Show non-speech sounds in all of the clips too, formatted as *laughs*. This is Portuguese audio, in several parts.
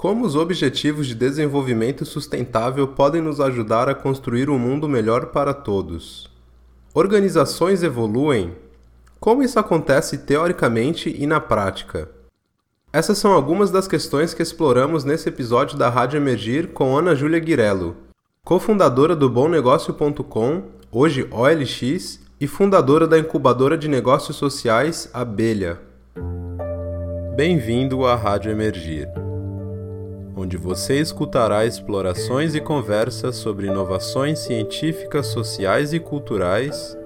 Como os Objetivos de Desenvolvimento Sustentável podem nos ajudar a construir um mundo melhor para todos? Organizações evoluem? Como isso acontece teoricamente e na prática? Essas são algumas das questões que exploramos nesse episódio da Rádio Emergir com Ana Júlia Guirello, cofundadora do BomNegócio.com, hoje OLX, e fundadora da incubadora de negócios sociais Abelha. Bem-vindo à Rádio Emergir onde você escutará explorações e conversas sobre inovações científicas, sociais e culturais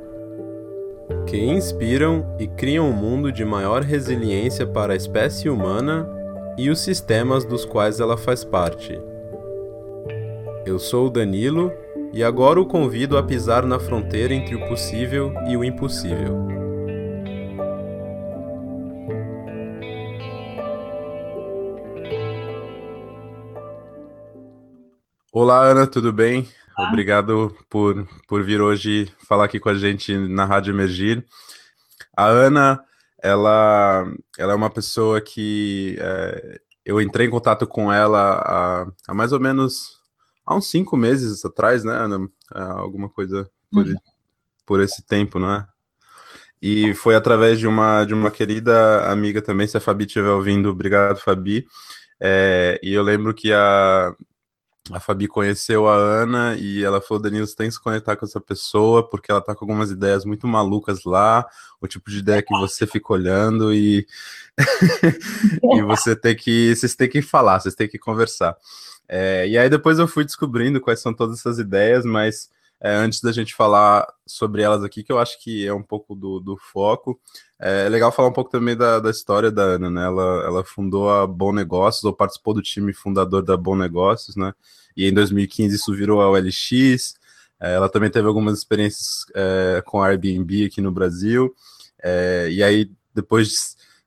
que inspiram e criam um mundo de maior resiliência para a espécie humana e os sistemas dos quais ela faz parte. Eu sou o Danilo e agora o convido a pisar na fronteira entre o possível e o impossível. Olá, Ana, tudo bem? Olá. Obrigado por, por vir hoje falar aqui com a gente na Rádio Emergir. A Ana, ela, ela é uma pessoa que é, eu entrei em contato com ela há, há, mais ou menos há uns cinco meses atrás, né, Ana? É, alguma coisa por, uhum. por esse tempo, não é? E foi através de uma, de uma querida amiga também, se a Fabi estiver ouvindo, obrigado, Fabi. É, e eu lembro que a, a Fabi conheceu a Ana e ela falou: Danilo, você tem que se conectar com essa pessoa, porque ela tá com algumas ideias muito malucas lá, o tipo de ideia que você fica olhando e, *laughs* e você tem que. Vocês têm que falar, vocês têm que conversar. É, e aí depois eu fui descobrindo quais são todas essas ideias, mas é, antes da gente falar sobre elas aqui, que eu acho que é um pouco do, do foco, é legal falar um pouco também da, da história da Ana, né? Ela, ela fundou a Bom Negócios, ou participou do time fundador da Bom Negócios, né? E em 2015 isso virou a OLX. É, ela também teve algumas experiências é, com a Airbnb aqui no Brasil. É, e aí, depois de,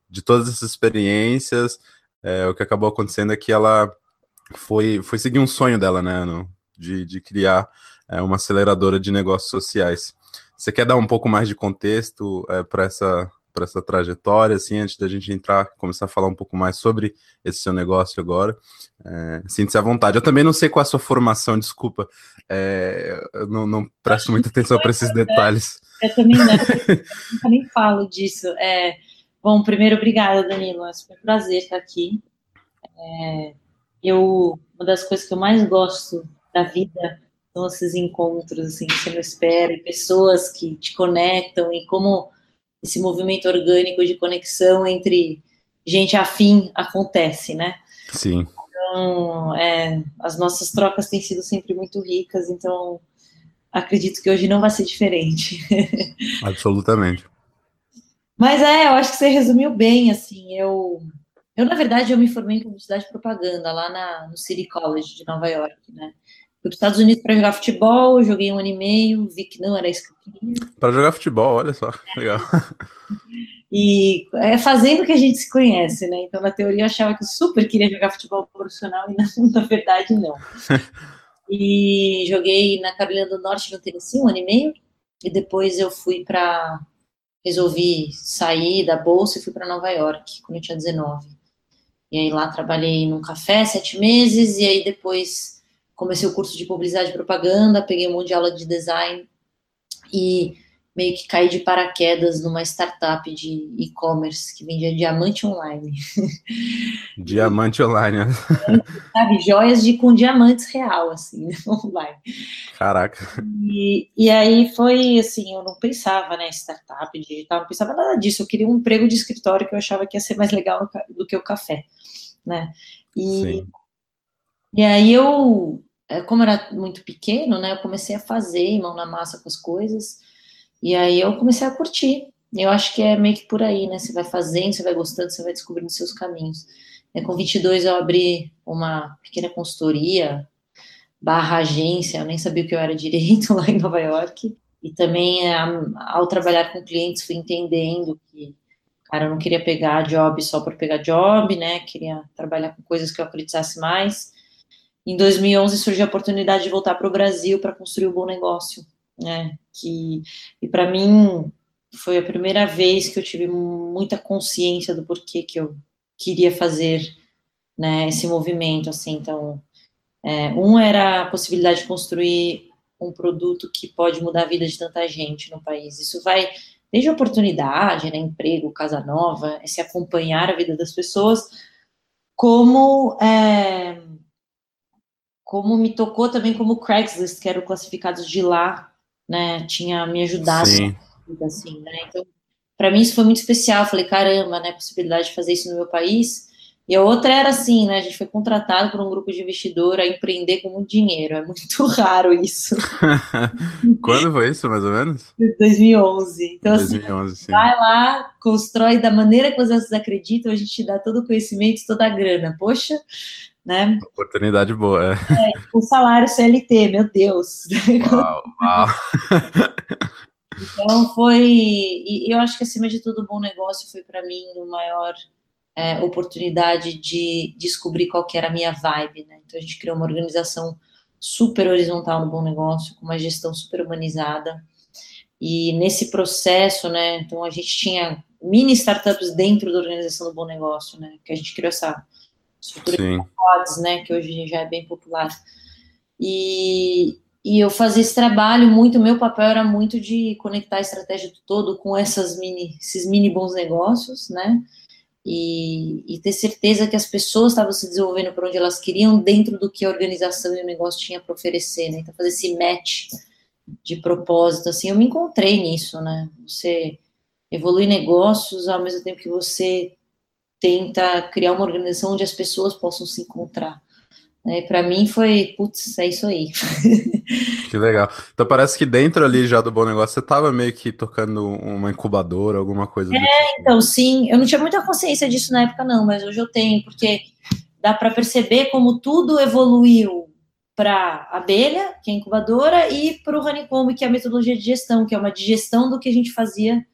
de todas essas experiências, é, o que acabou acontecendo é que ela foi, foi seguir um sonho dela, né? De, de criar é, uma aceleradora de negócios sociais. Você quer dar um pouco mais de contexto é, para essa, para essa trajetória, assim, antes da gente entrar, começar a falar um pouco mais sobre esse seu negócio agora? É, Sinta-se à vontade. Eu também não sei qual é a sua formação, desculpa, é, eu não, não presto muita atenção para esses detalhes. Eu também não, eu também falo disso. É, bom, primeiro, obrigada, Danilo, é um prazer estar aqui. É, eu, uma das coisas que eu mais gosto da vida são esses encontros, assim, que você não espera, e pessoas que te conectam, e como esse movimento orgânico de conexão entre gente afim acontece, né? Sim. Então, é, as nossas trocas têm sido sempre muito ricas, então acredito que hoje não vai ser diferente. *laughs* Absolutamente. Mas é, eu acho que você resumiu bem, assim, eu, eu na verdade, eu me formei em publicidade e propaganda lá na, no City College de Nova York, né? Fui para os Estados Unidos para jogar futebol, joguei um ano e meio, vi que não era isso que eu queria. Para jogar futebol, olha só, legal. E é fazendo que a gente se conhece, né? Então, na teoria, eu achava que eu super queria jogar futebol profissional e, na, *laughs* na verdade, não. *laughs* e joguei na Carolina do Norte, no Tennessee, um ano e meio. E depois eu fui para. Resolvi sair da bolsa e fui para Nova York, quando eu tinha 19. E aí lá trabalhei num café sete meses, e aí depois comecei o curso de publicidade e propaganda, peguei um monte de aula de design e meio que caí de paraquedas numa startup de e-commerce que vendia diamante online. *laughs* Diamante online, né? *laughs* Sabe, joias de, com diamantes real, assim, *laughs* online. Caraca. E, e aí foi assim, eu não pensava, né, startup digital, não pensava nada disso, eu queria um emprego de escritório que eu achava que ia ser mais legal do que o café, né? E, Sim. e aí eu como era muito pequeno, né, eu comecei a fazer mão na massa com as coisas, e aí eu comecei a curtir. Eu acho que é meio que por aí, né? Você vai fazendo, você vai gostando, você vai descobrindo seus caminhos. É, com 22 eu abri uma pequena consultoria, barra agência, eu nem sabia o que eu era direito *laughs* lá em Nova York. E também, ao trabalhar com clientes, fui entendendo que, cara, eu não queria pegar job só por pegar job, né? Queria trabalhar com coisas que eu acreditasse mais. Em 2011 surgiu a oportunidade de voltar para o Brasil para construir o um bom negócio, né? Que e para mim foi a primeira vez que eu tive muita consciência do porquê que eu queria fazer né, esse movimento, assim, então, é, um era a possibilidade de construir um produto que pode mudar a vida de tanta gente no país, isso vai desde oportunidade, né, emprego, casa nova, é se acompanhar a vida das pessoas, como é, como me tocou também como Craigslist, que era o classificados de lá, né, tinha me ajudado, Sim. assim, né, então, para mim isso foi muito especial, eu falei, caramba, né, possibilidade de fazer isso no meu país, e a outra era assim, né? A gente foi contratado por um grupo de investidor a empreender com muito dinheiro. É muito *laughs* raro isso. *laughs* Quando foi isso, mais ou menos? 2011. Então, 2011, assim, sim. vai lá, constrói da maneira que vocês acreditam, a gente te dá todo o conhecimento, toda a grana. Poxa, né? Oportunidade boa, é. é o salário CLT, meu Deus. Uau, uau. Então foi, e eu acho que acima de tudo, o bom negócio foi para mim o maior é, oportunidade de descobrir qual que era a minha vibe, né? Então a gente criou uma organização super horizontal no Bom Negócio, com uma gestão super humanizada. E nesse processo, né, então a gente tinha mini startups dentro da organização do Bom Negócio, né, que a gente criou essa estrutura Sim. de pods, né, que hoje já é bem popular. E, e eu fazia esse trabalho muito, meu papel era muito de conectar a estratégia do todo com essas mini, esses mini bons negócios, né, e, e, ter certeza que as pessoas estavam se desenvolvendo por onde elas queriam, dentro do que a organização e o negócio tinha para oferecer, né? Então, fazer esse match de propósito, assim, eu me encontrei nisso, né? Você evolui negócios ao mesmo tempo que você tenta criar uma organização onde as pessoas possam se encontrar. Né? Para mim foi, putz, é isso aí. *laughs* Que legal. Então parece que dentro ali já do Bom Negócio você estava meio que tocando uma incubadora, alguma coisa. É, tipo. então sim. Eu não tinha muita consciência disso na época, não, mas hoje eu tenho, porque dá para perceber como tudo evoluiu para abelha, que é a incubadora, e para o honeycomb, que é a metodologia de gestão, que é uma digestão do que a gente fazia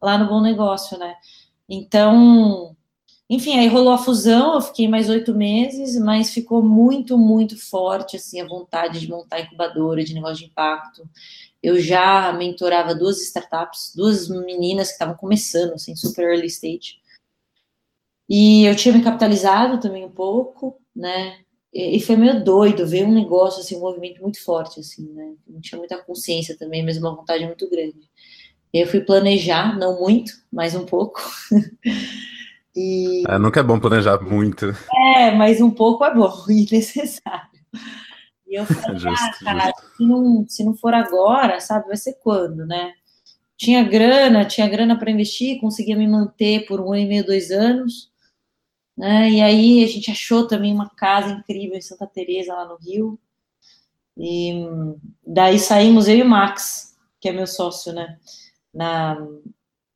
lá no Bom Negócio, né? Então, enfim, aí rolou a fusão, eu fiquei mais oito meses, mas ficou muito, muito forte, assim, a vontade de montar incubadora de negócio de impacto. Eu já mentorava duas startups, duas meninas que estavam começando, assim, super early stage. E eu tinha me capitalizado também um pouco, né? E foi meio doido ver um negócio, assim, um movimento muito forte, assim, né? Não tinha muita consciência também, mas uma vontade muito grande. Eu fui planejar, não muito, mas um pouco. *laughs* E... É, nunca é bom planejar muito. É, mas um pouco é bom *laughs* e necessário. E eu falei, *laughs* justo, ah, cara, se não, se não for agora, sabe, vai ser quando, né? Tinha grana, tinha grana para investir, conseguia me manter por um ano e meio, dois anos. Né? E aí a gente achou também uma casa incrível em Santa Teresa lá no Rio. E daí saímos eu e o Max, que é meu sócio, né? Na,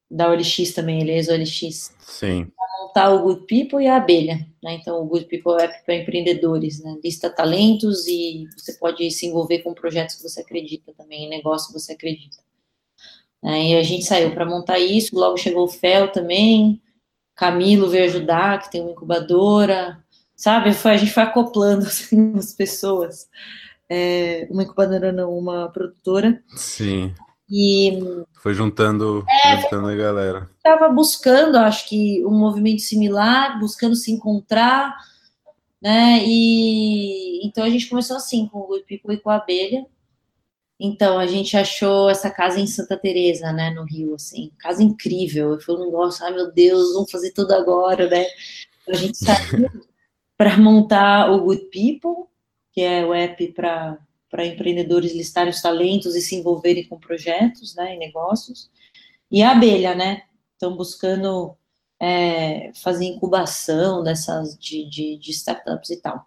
da OLX também, ele é ex-OLX. Sim montar o Good People e a abelha. Né? Então, o Good People é para empreendedores, né? lista talentos e você pode se envolver com projetos que você acredita também, em negócio que você acredita. É, e a gente saiu para montar isso, logo chegou o Fel também, Camilo veio ajudar, que tem uma incubadora, sabe? Foi, a gente foi acoplando *laughs* assim, as pessoas. É, uma incubadora não, uma produtora. Sim. E foi juntando, é, juntando a galera. Estava buscando, acho que um movimento similar, buscando se encontrar, né? E então a gente começou assim com o Good People e com a abelha. Então a gente achou essa casa em Santa Teresa, né, no Rio, assim, casa incrível. Foi um negócio, ai meu Deus, vamos fazer tudo agora, né? A gente saiu *laughs* para montar o Good People, que é o app para para empreendedores listarem os talentos e se envolverem com projetos, né, e negócios. E a abelha, né? Estão buscando é, fazer incubação dessas de, de, de, startups e tal.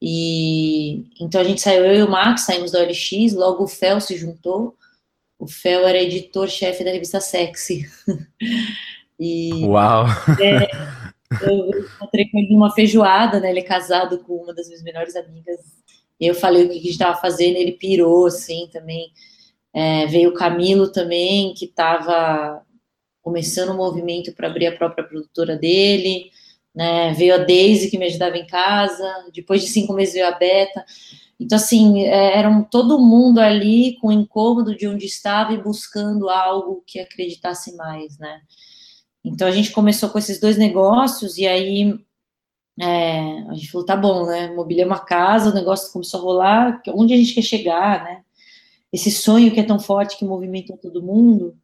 E então a gente saiu, eu e o Max saímos da OLX, logo o Fel se juntou. O Fel era editor-chefe da revista Sexy. *laughs* e, Uau! É, *laughs* eu encontrei com ele numa feijoada, né? Ele é casado com uma das minhas melhores amigas eu falei o que a gente estava fazendo, ele pirou, assim, também. É, veio o Camilo também, que estava começando o um movimento para abrir a própria produtora dele, né? Veio a Daisy, que me ajudava em casa, depois de cinco meses veio a Beta. Então, assim, é, eram todo mundo ali com incômodo de onde estava e buscando algo que acreditasse mais, né? Então, a gente começou com esses dois negócios, e aí é, a gente falou, tá bom, né? Mobiliar uma casa, o negócio começou a rolar, onde a gente quer chegar, né? Esse sonho que é tão forte que movimenta todo mundo,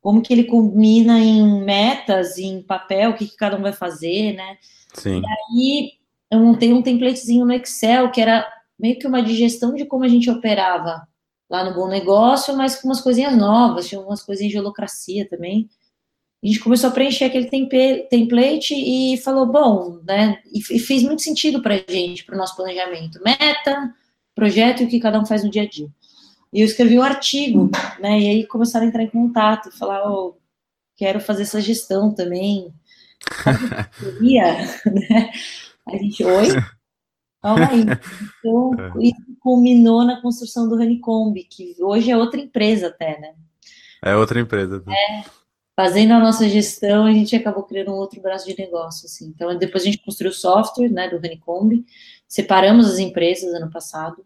como que ele combina em metas, em papel, o que, que cada um vai fazer, né? Sim. E aí eu montei um templatezinho no Excel, que era meio que uma digestão de como a gente operava lá no Bom Negócio, mas com umas coisinhas novas, tinha umas coisinhas de holocracia também. A gente começou a preencher aquele template e falou, bom, né? E, fez muito sentido para a gente, para o nosso planejamento. Meta, projeto e o que cada um faz no dia a dia. E eu escrevi um artigo, né? E aí começaram a entrar em contato, falar, oh, quero fazer essa gestão também. *laughs* Queria, né? A gente, oi? Calma aí. Então, é. isso culminou na construção do Honeycomb, que hoje é outra empresa até, né? É outra empresa. Né? É, fazendo a nossa gestão, a gente acabou criando um outro braço de negócio, assim. Então, depois a gente construiu o software, né, do Honeycomb, separamos as empresas ano passado,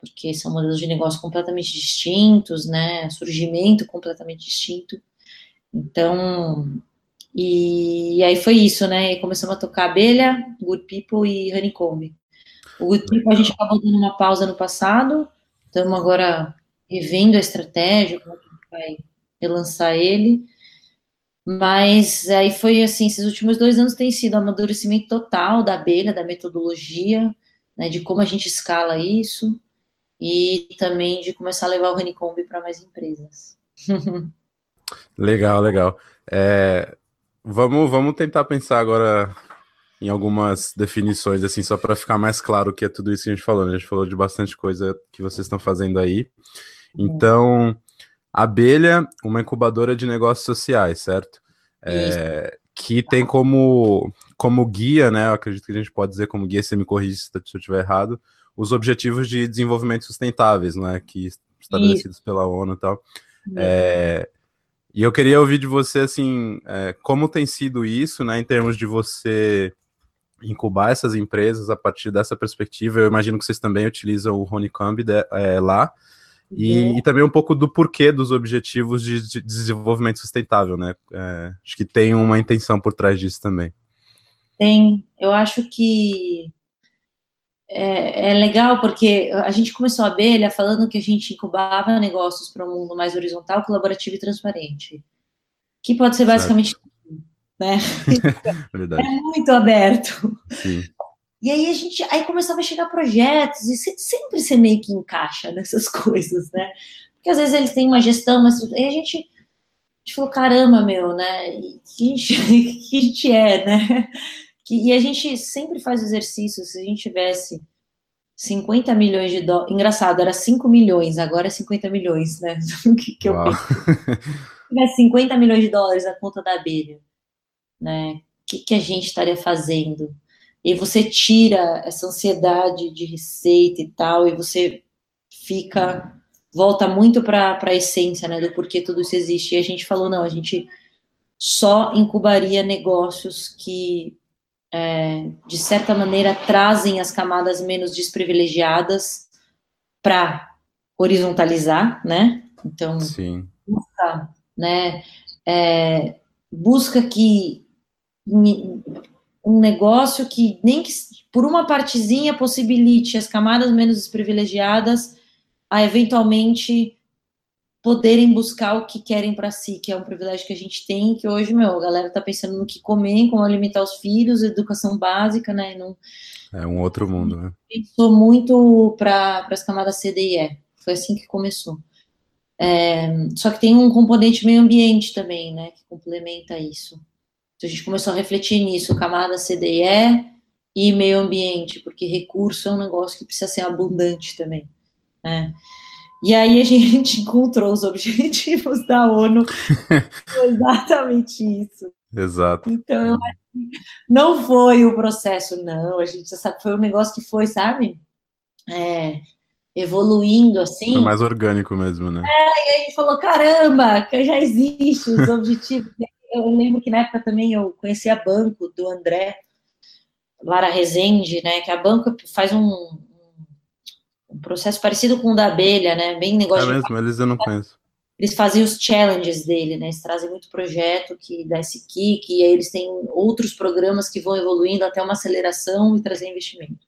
porque são modelos de negócio completamente distintos, né, surgimento completamente distinto. Então, e, e aí foi isso, né, e começamos a tocar Abelha, Good People e Honeycomb. O Good People a gente acabou dando uma pausa no passado, estamos agora revendo a estratégia, como a gente vai relançar ele, mas aí foi assim, esses últimos dois anos tem sido amadurecimento total da abelha, da metodologia, né, de como a gente escala isso, e também de começar a levar o Honeycomb para mais empresas. *laughs* legal, legal. É, vamos, vamos tentar pensar agora em algumas definições, assim, só para ficar mais claro o que é tudo isso que a gente falou. Né? A gente falou de bastante coisa que vocês estão fazendo aí. Então, abelha, uma incubadora de negócios sociais, certo? É, que tem como, como guia, né? Eu acredito que a gente pode dizer como guia, se me corrige se eu estiver errado, os objetivos de desenvolvimento sustentáveis, né, que estabelecidos Isso. pela ONU e tal. É, e eu queria ouvir de você, assim, é, como tem sido isso, né, em termos de você incubar essas empresas a partir dessa perspectiva. Eu imagino que vocês também utilizam o Honeycomb de, é, lá. E, uhum. e, também um pouco do porquê dos objetivos de, de desenvolvimento sustentável, né? É, acho que tem uma intenção por trás disso também. Tem. Eu acho que é, é, legal porque a gente começou a abelha falando que a gente incubava negócios para um mundo mais horizontal, colaborativo e transparente. Que pode ser basicamente né? *laughs* Verdade. É muito aberto. Sim. E aí a gente aí começava a chegar projetos e sempre você meio que encaixa nessas *laughs* coisas, né? Porque às vezes eles têm uma gestão, mas aí a gente, a gente falou, caramba, meu, né? Que a gente, *laughs* que a gente é, né? Que, e a gente sempre faz exercício, se a gente tivesse 50 milhões de dólares. Engraçado, era 5 milhões, agora é 50 milhões, né? *laughs* que, que eu Se tivesse 50 milhões de dólares na conta da abelha, né? O que, que a gente estaria fazendo? E você tira essa ansiedade de receita e tal, e você fica, volta muito para a essência, né, do porquê tudo isso existe. E a gente falou, não, a gente só incubaria negócios que é, de certa maneira, trazem as camadas menos desprivilegiadas para horizontalizar, né? Então, Sim. busca, né? É, busca que um negócio que nem que por uma partezinha possibilite as camadas menos desprivilegiadas a eventualmente poderem buscar o que querem para si, que é um privilégio que a gente tem, que hoje, meu, a galera tá pensando no que comer, como alimentar os filhos, educação básica, né? Não... É um outro mundo, né? Pensou muito para as camadas C, D e E. Foi assim que começou. É, só que tem um componente meio ambiente também, né? Que complementa isso. Então a gente começou a refletir nisso, camada C, D e meio ambiente, porque recurso é um negócio que precisa ser abundante também, né? E aí a *laughs* gente encontrou os objetivos da ONU. *laughs* exatamente isso. Exato. Então, não foi o processo, não. A gente já sabe, foi um negócio que foi, sabe? É, evoluindo assim. Foi mais orgânico mesmo, né? É, e a gente falou: caramba, que já existe os objetivos. Eu lembro que na época também eu conhecia banco do André Lara Rezende, né? Que a banco faz um, um processo parecido com o da abelha, né? Bem negócio. É mesmo, eles eu não conheço. eles fazem os challenges dele, né? Eles trazem muito projeto que dá esse kick, e aí eles têm outros programas que vão evoluindo até uma aceleração e trazer investimento.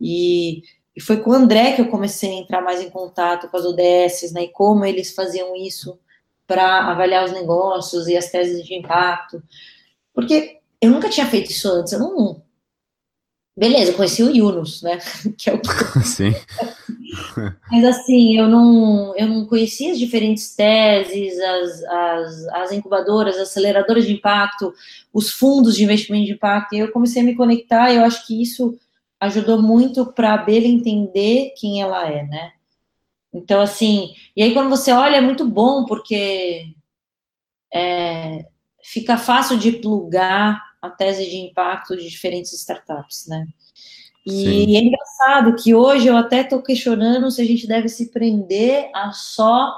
E, e foi com o André que eu comecei a entrar mais em contato com as ODSs, né? E como eles faziam isso para avaliar os negócios e as teses de impacto. Porque eu nunca tinha feito isso antes, eu não. Beleza, eu conheci o Yunus, né? *laughs* Que é o. *laughs* *laughs* Sim. Mas assim, eu não, eu não conhecia as diferentes teses, as, as, as incubadoras, as aceleradoras de impacto, os fundos de investimento de impacto, e eu comecei a me conectar, e eu acho que isso ajudou muito para a abelha entender quem ela é, né? Então, assim, e aí quando você olha é muito bom, porque é, fica fácil de plugar a tese de impacto de diferentes startups, né? E, é engraçado que hoje eu até estou questionando se a gente deve se prender a só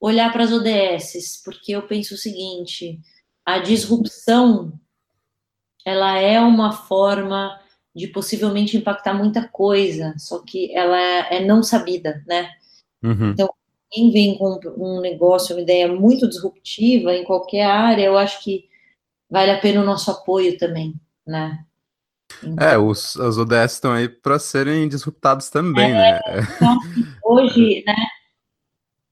olhar para as ODSs, porque eu penso o seguinte: a disrupção ela é uma forma de possivelmente impactar muita coisa, só que ela é, não sabida, né? Uhum. Então, quem vem com um negócio, uma ideia muito disruptiva em qualquer área, eu acho que vale a pena o nosso apoio também, né? Então, é, os, as ODS estão aí para serem disruptados também, é, né? Então, hoje, né?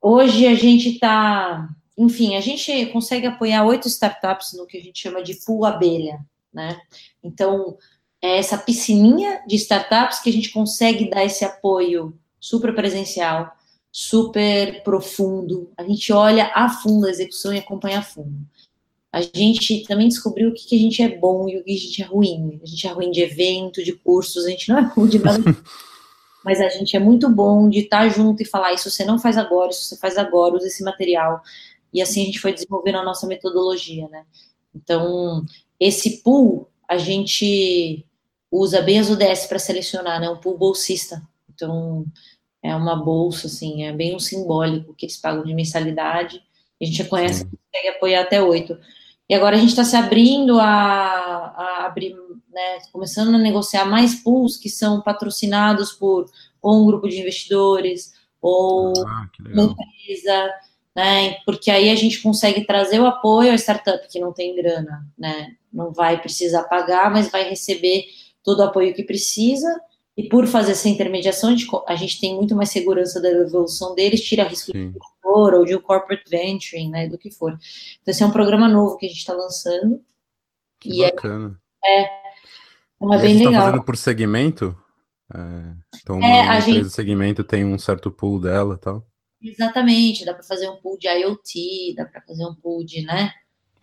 Hoje a gente está, enfim, a gente consegue apoiar oito startups no que a gente chama de pool abelha, né? Então, é essa piscininha de startups que a gente consegue dar esse apoio super presencial, super profundo. A gente olha a fundo a execução e acompanha a fundo a gente também descobriu o que, que a gente é bom e o que a gente é ruim. A gente é ruim de evento, de cursos, a gente não é ruim de nada. *laughs* mas a gente é muito bom de estar junto e falar: isso você não faz agora, isso você faz agora, usa esse material. E assim a gente foi desenvolvendo a nossa metodologia, né? Então, esse pool, a gente usa bem as UDS para selecionar, né? Um pool bolsista. Então, é uma bolsa, assim, é bem um simbólico que eles pagam de mensalidade. A gente já conhece, consegue apoiar até oito. E agora a gente está se abrindo a, a abrir, né, começando a negociar mais pools que são patrocinados por ou um grupo de investidores ou ah, uma empresa, né, porque aí a gente consegue trazer o apoio à startup que não tem grana, né, não vai precisar pagar, mas vai receber todo o apoio que precisa e por fazer essa intermediação, a gente, a gente tem muito mais segurança da evolução deles, tira risco Sim. de investidor ou de um corporate venturing, né, do que for. Então, esse é um programa novo que a gente está lançando. Que e é bacana. É, é, é bem legal. Está fazendo por segmento? É, então, uma, é, uma empresa gente... segmento tem um certo pool dela e tal? Exatamente, dá para fazer um pool de IoT, dá para fazer um pool de, né?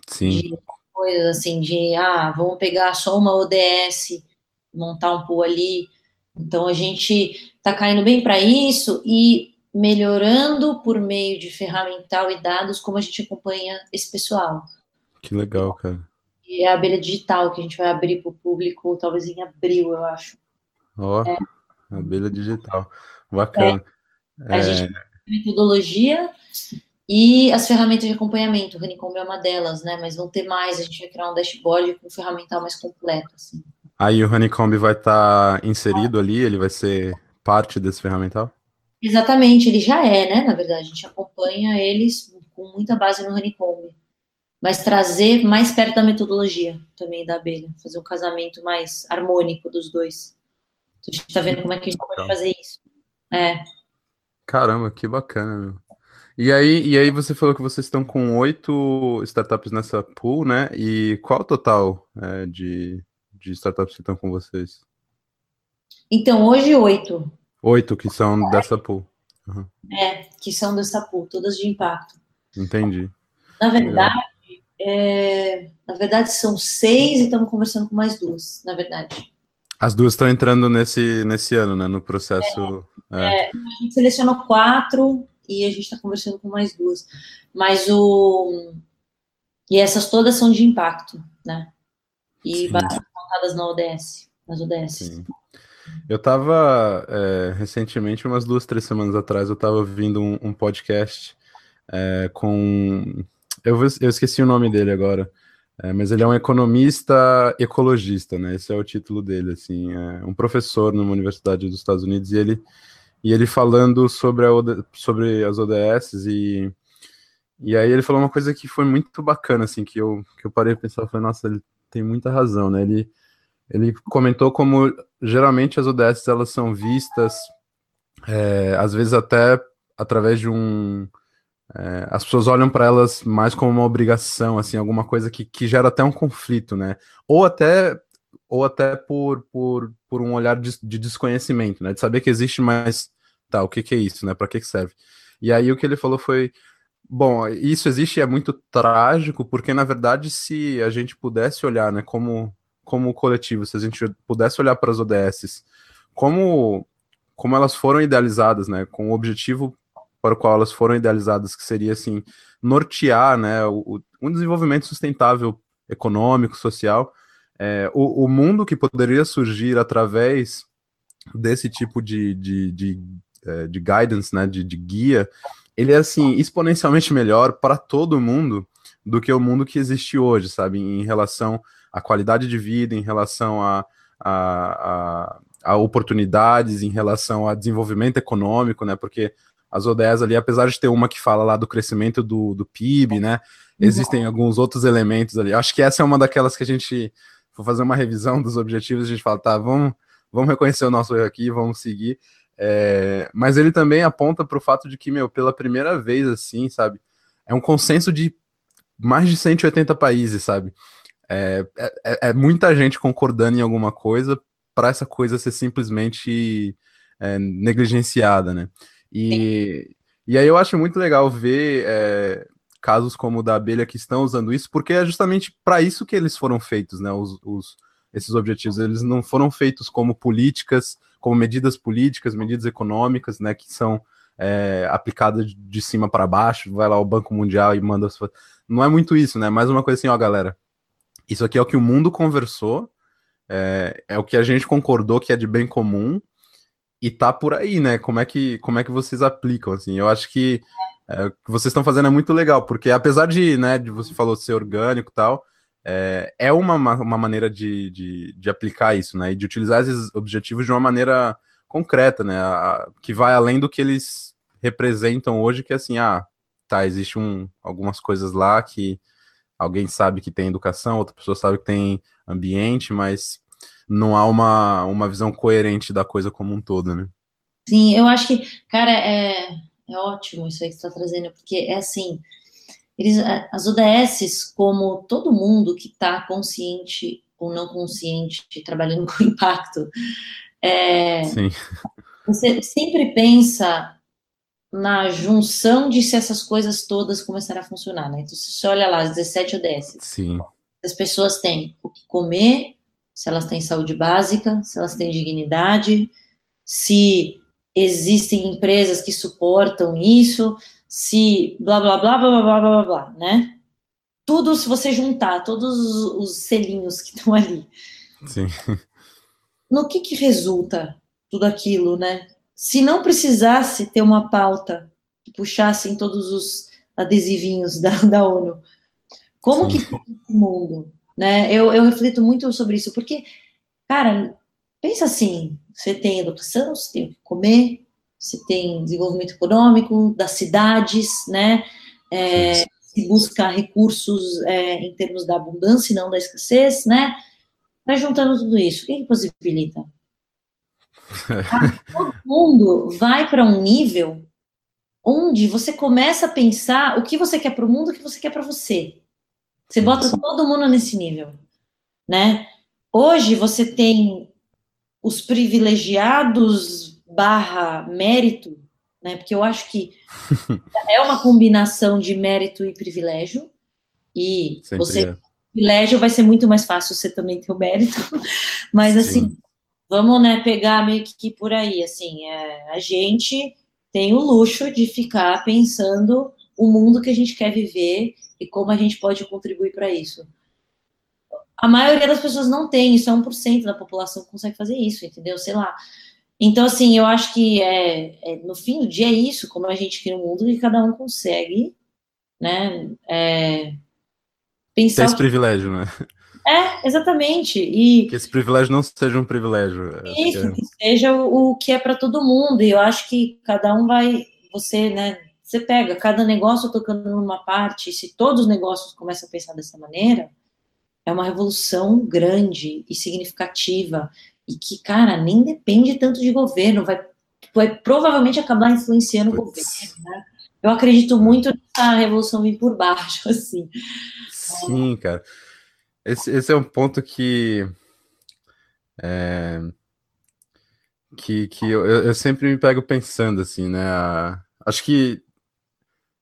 Sim. De coisas assim, de, ah, vamos pegar só uma ODS, montar um pool ali então a gente está caindo bem para isso e melhorando por meio de ferramental e dados como a gente acompanha esse pessoal. Que legal, cara. E é a abelha digital que a gente vai abrir para o público, talvez em abril, eu acho. Ó, oh, é. abelha digital. Bacana. É. A é... gente tem metodologia e as ferramentas de acompanhamento. O Honeycomb é uma delas, né? Mas vão ter mais, a gente vai criar um dashboard com um ferramental mais completo, assim. Aí o Honeycomb vai estar tá inserido ali, ele vai ser parte desse ferramental? Exatamente, ele já é, né? Na verdade, a gente acompanha eles com muita base no Honeycomb. Mas trazer mais perto da metodologia também da abelha, fazer um casamento mais harmônico dos dois. Então, a gente está vendo como é que a gente pode fazer isso. É. Caramba, que bacana, meu. E aí, e aí você falou que vocês estão com oito startups nessa pool, né? E qual o total é, de, de startups que estão com vocês? Então, hoje oito. Oito que são é. dessa pool. Uhum. É, que são dessa pool, todas de impacto. Entendi. Na verdade, é, na verdade são seis e estamos conversando com mais duas, na verdade. As duas estão entrando nesse, nesse ano, né? No processo. É, é. a gente selecionou quatro e a gente está conversando com mais duas. Mas o. E essas todas são de impacto, né? E montadas na ODS, nas ODS. Sim. Eu estava é, recentemente, umas duas, três semanas atrás, eu estava ouvindo um, um podcast é, com. Eu, eu esqueci o nome dele agora, é, mas ele é um economista ecologista, né? Esse é o título dele, assim, é um professor numa universidade dos Estados Unidos e ele e ele falando sobre, a, sobre as ODS e E aí ele falou uma coisa que foi muito bacana, assim, que eu, que eu parei a pensar, falei, nossa, ele tem muita razão, né? Ele, ele comentou como geralmente as ODS elas são vistas, é, às vezes até através de um. É, as pessoas olham para elas mais como uma obrigação, assim, alguma coisa que, que gera até um conflito, né? Ou até ou até por, por, por um olhar de, de desconhecimento, né? De saber que existe, mas tá, o que, que é isso, né? Para que, que serve? E aí o que ele falou foi, bom, isso existe e é muito trágico, porque na verdade se a gente pudesse olhar, né, como como coletivo, se a gente pudesse olhar para as ODSs, como como elas foram idealizadas, né, com o objetivo para o qual elas foram idealizadas, que seria assim nortear, né, o, um desenvolvimento sustentável econômico, social, é, o, o, mundo que poderia surgir através desse tipo de, de, de, é, de guidance, né, de, de guia, ele é assim exponencialmente melhor para todo mundo do que o mundo que existe hoje, sabe, em relação à qualidade de vida, em relação a, a, a, a oportunidades, em relação a desenvolvimento econômico, né, porque as ODS ali, apesar de ter uma que fala lá do crescimento do, do PIB, né, existem alguns outros elementos ali. Acho que essa é uma daquelas que a gente for fazer uma revisão dos objetivos, a gente fala, tá, vamos, vamos reconhecer o nosso erro aqui, vamos seguir. É, mas ele também aponta para o fato de que, meu, pela primeira vez, assim, sabe, é um consenso de mais de 180 países, sabe? É, é, é muita gente concordando em alguma coisa para essa coisa ser simplesmente é, negligenciada, né? E, e aí eu acho muito legal ver é, casos como o da abelha que estão usando isso, porque é justamente para isso que eles foram feitos, né? Os, os, esses objetivos, eles não foram feitos como políticas como medidas políticas, medidas econômicas, né, que são é, aplicadas de cima para baixo, vai lá o Banco Mundial e manda. Não é muito isso, né? Mais uma coisa assim, ó, galera. Isso aqui é o que o mundo conversou, é, é o que a gente concordou que é de bem comum e tá por aí, né? Como é que, como é que vocês aplicam, assim? Eu acho que é, o que vocês estão fazendo é muito legal, porque apesar de, né, de você falou ser orgânico e tal, é, é uma, uma maneira de, de, de, aplicar isso, né? E de utilizar esses objetivos de uma maneira concreta, né? A, que vai além do que eles representam hoje, que é assim, ah, tá, existe um, algumas coisas lá que alguém sabe que tem educação, outra pessoa sabe que tem ambiente, mas não há uma, uma visão coerente da coisa como um todo, né? Sim, eu acho que, cara, é, é ótimo isso aí que você está trazendo, porque é assim, eles, as ODSs, como todo mundo que está consciente ou não consciente, trabalhando *laughs* com impacto, é, você sempre pensa na junção de se essas coisas todas começarem a funcionar, né? Então, se você olha lá, as 17 ODS. Sim. As pessoas têm o que comer, se elas têm saúde básica, se elas têm dignidade, se existem empresas que suportam isso, se blá blá blá blá blá blá blá, blá né? Tudo, se você juntar todos os selinhos que estão ali. Sim. No que que resulta tudo aquilo, né? Se não precisasse ter uma pauta que puxassem todos os adesivinhos da, da ONU, como Sim. que o mundo, né? Eu, eu reflito muito sobre isso, porque, cara, pensa assim, você tem educação, você tem o que comer, se tem desenvolvimento econômico das cidades, né? É, se busca recursos é, em termos da abundância e não da escassez, né? Vai juntando tudo isso, o que, que possibilita? Todo mundo vai para um nível onde você começa a pensar o que você quer para o mundo, o que você quer para você. Você bota todo mundo nesse nível, né? Hoje você tem os privilegiados barra mérito, né? Porque eu acho que *laughs* é uma combinação de mérito e privilégio. E Sempre você é. privilégio vai ser muito mais fácil você também ter o mérito. *laughs* Mas assim, Sim. Vamos né, pegar meio que por aí, assim, é, a gente tem o luxo de ficar pensando o mundo que a gente quer viver e como a gente pode contribuir para isso. A maioria das pessoas não tem, isso é 1% da população que consegue fazer isso, entendeu? Sei lá. Então, assim, eu acho que é, é, no fim do dia é isso, como a gente cria um mundo que cada um consegue, né, é, pensar... Ter esse privilégio, né? É, exatamente. E que esse privilégio não seja um privilégio. Isso, que, é... seja o, o, que é para todo mundo. E eu acho que cada um vai, você, né, você pega cada negócio tocando numa parte, e se todos os negócios começam a pensar dessa maneira, é uma revolução grande e significativa, e que, cara, nem depende tanto de governo, vai, vai provavelmente acabar influenciando o governo, né? Eu acredito muito nessa revolução vir por baixo, *laughs* assim. Sim, cara. Esse, esse é um ponto que. É, que, que eu, eu sempre me pego pensando, assim, né? Acho que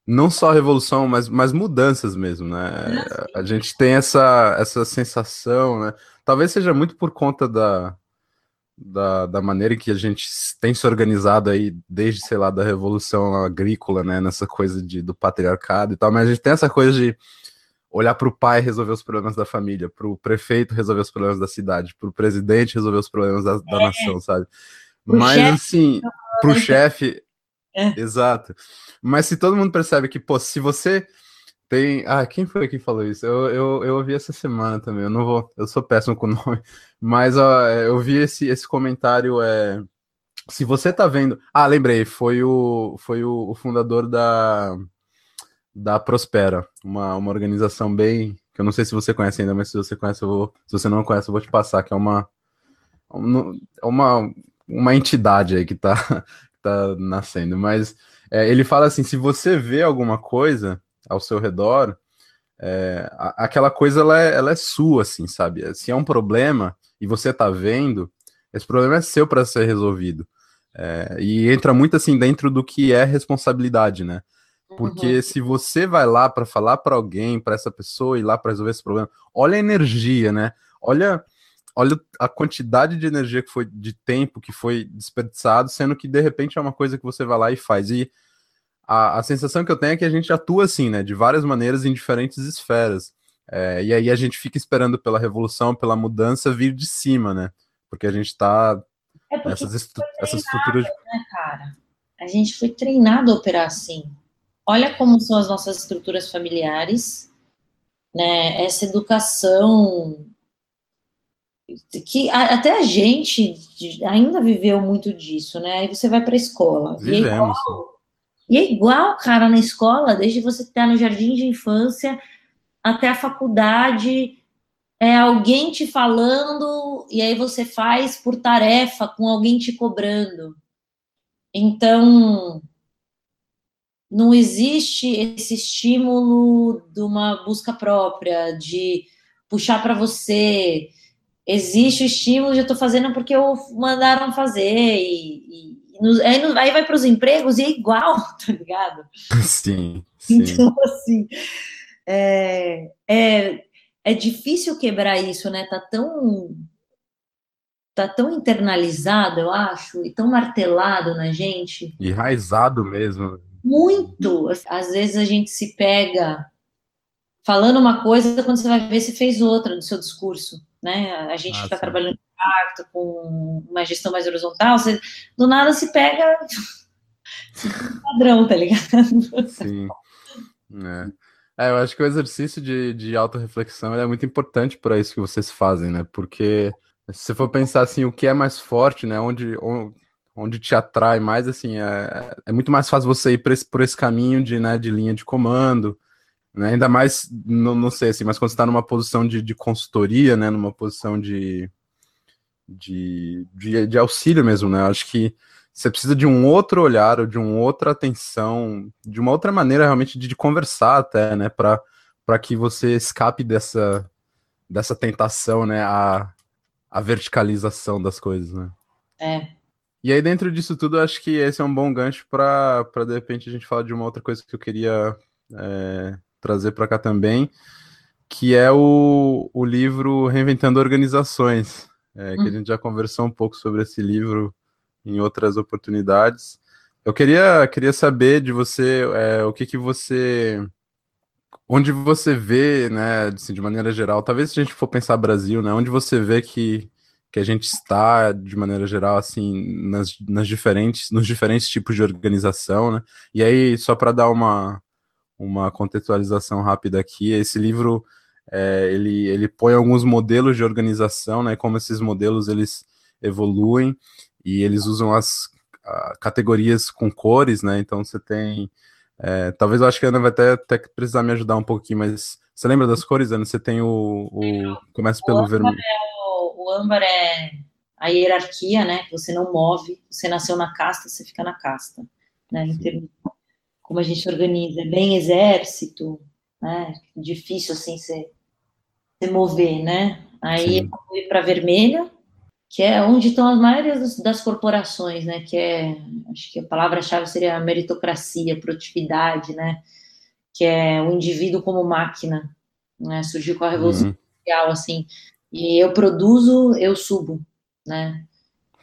não só a revolução, mas, mas mudanças mesmo, né? A gente tem essa, essa sensação, né? Talvez seja muito por conta da, da, da maneira que a gente tem se organizado aí desde, sei lá, da revolução agrícola, né? Nessa coisa de, do patriarcado e tal, mas a gente tem essa coisa de olhar para o pai resolver os problemas da família, para o prefeito resolver os problemas da cidade, para o presidente resolver os problemas da, da é. nação, sabe? Mas chefe, assim, para o chefe, é. exato. Mas se todo mundo percebe que, pô, se você tem. Ah, quem foi que falou isso? Eu, eu, eu ouvi essa semana também. Eu não vou. Eu sou péssimo com o *laughs* nome. Mas ó, é, eu vi esse, esse comentário. É, se você tá vendo. Ah, lembrei. Foi o, foi o, o fundador da, da Prospera, uma, uma organização bem. que eu não sei se você conhece ainda, mas se você conhece, eu vou. Se você não conhece, eu vou te passar, que é uma. Uma, uma entidade aí que tá, *laughs* que tá nascendo. Mas é, ele fala assim: se você vê alguma coisa ao seu redor, é, aquela coisa ela é, ela é sua, assim, sabe? Se é um problema e você tá vendo, esse problema é seu para ser resolvido. É, e entra muito assim dentro do que é responsabilidade, né? Porque uhum. se você vai lá para falar para alguém, para essa pessoa ir lá para resolver esse problema, olha a energia, né? Olha, olha a quantidade de energia que foi, de tempo que foi desperdiçado, sendo que de repente é uma coisa que você vai lá e faz. E a, a sensação que eu tenho é que a gente atua assim, né, de várias maneiras em diferentes esferas. É, e aí a gente fica esperando pela revolução, pela mudança vir de cima, né? Porque a gente está é nessas estru essas estruturas. Né, cara? A gente foi treinado a operar assim. Olha como são as nossas estruturas familiares, né? Essa educação que até a gente ainda viveu muito disso, né? Aí você vai para a escola. Vivemos. E é igual, e é igual, cara, na escola, desde você estar no jardim de infância até a faculdade, é alguém te falando e aí você faz por tarefa com alguém te cobrando. Então, não existe esse estímulo de uma busca própria, de puxar para você. Existe o estímulo de eu estou fazendo porque eu mandaram fazer e, e aí, aí, vai para os empregos e é igual, *laughs* tá ligado? *laughs* Sim. sim. Então, assim, é, é, é difícil quebrar isso, né? Tá tão tá tão internalizado, eu acho, e tão martelado na gente. Enraizado mesmo. Muito. Às vezes a gente se pega falando uma coisa quando você vai ver se fez outra no seu discurso, né? A gente está ah, trabalhando impacto, com uma gestão mais horizontal, você do nada se pega *laughs* padrão, tá ligado? Sim. É. é. eu acho que o exercício de, de autorreflexão é muito importante para isso que vocês fazem, né? Porque se você for pensar assim, o que é mais forte, né? Onde, onde te atrai mais, assim, é, é muito mais fácil você ir por esse, por esse caminho de, né, de linha de comando, né? Ainda mais, não, não sei assim, mas quando você está numa posição de, de consultoria, né? Numa posição de, de, de, de auxílio mesmo, né? Acho que você precisa de um outro olhar, ou de uma outra atenção, de uma outra maneira realmente de, de conversar até, né? Para que você escape dessa, dessa tentação, né? A, a verticalização das coisas, né? É. E aí, dentro disso tudo, acho que esse é um bom gancho para, de repente, a gente falar de uma outra coisa que eu queria é, trazer para cá também, que é o, o livro Reinventando Organizações é, que a hum. gente já conversou um pouco sobre esse livro em outras oportunidades. Eu queria, queria saber de você é, o que, que você. Onde você vê, né, assim, de maneira geral, talvez se a gente for pensar Brasil, né, onde você vê que, que a gente está, de maneira geral, assim, nas, nas diferentes, nos diferentes tipos de organização, né? E aí, só para dar uma, uma contextualização rápida aqui, esse livro é, ele, ele põe alguns modelos de organização, né, como esses modelos eles evoluem e eles usam as categorias com cores, né, então você tem É, talvez eu acho que a Ana vai até, até precisar me ajudar um pouquinho, mas você lembra das cores, Ana? Você tem o. o começa pelo vermelho. É o, âmbar é a hierarquia, né? Você não move, você nasceu na casta, você fica na casta, né? Em termos, como a gente organiza, é bem exército, né? Difícil assim você, você mover, né? Aí eu fui para vermelha, que é onde estão as maiores das corporações, né? Que é, acho que a palavra-chave seria meritocracia, produtividade, né? Que é o indivíduo como máquina, né? Surgiu com a revolução uhum. industrial, assim. E eu produzo, eu subo, né?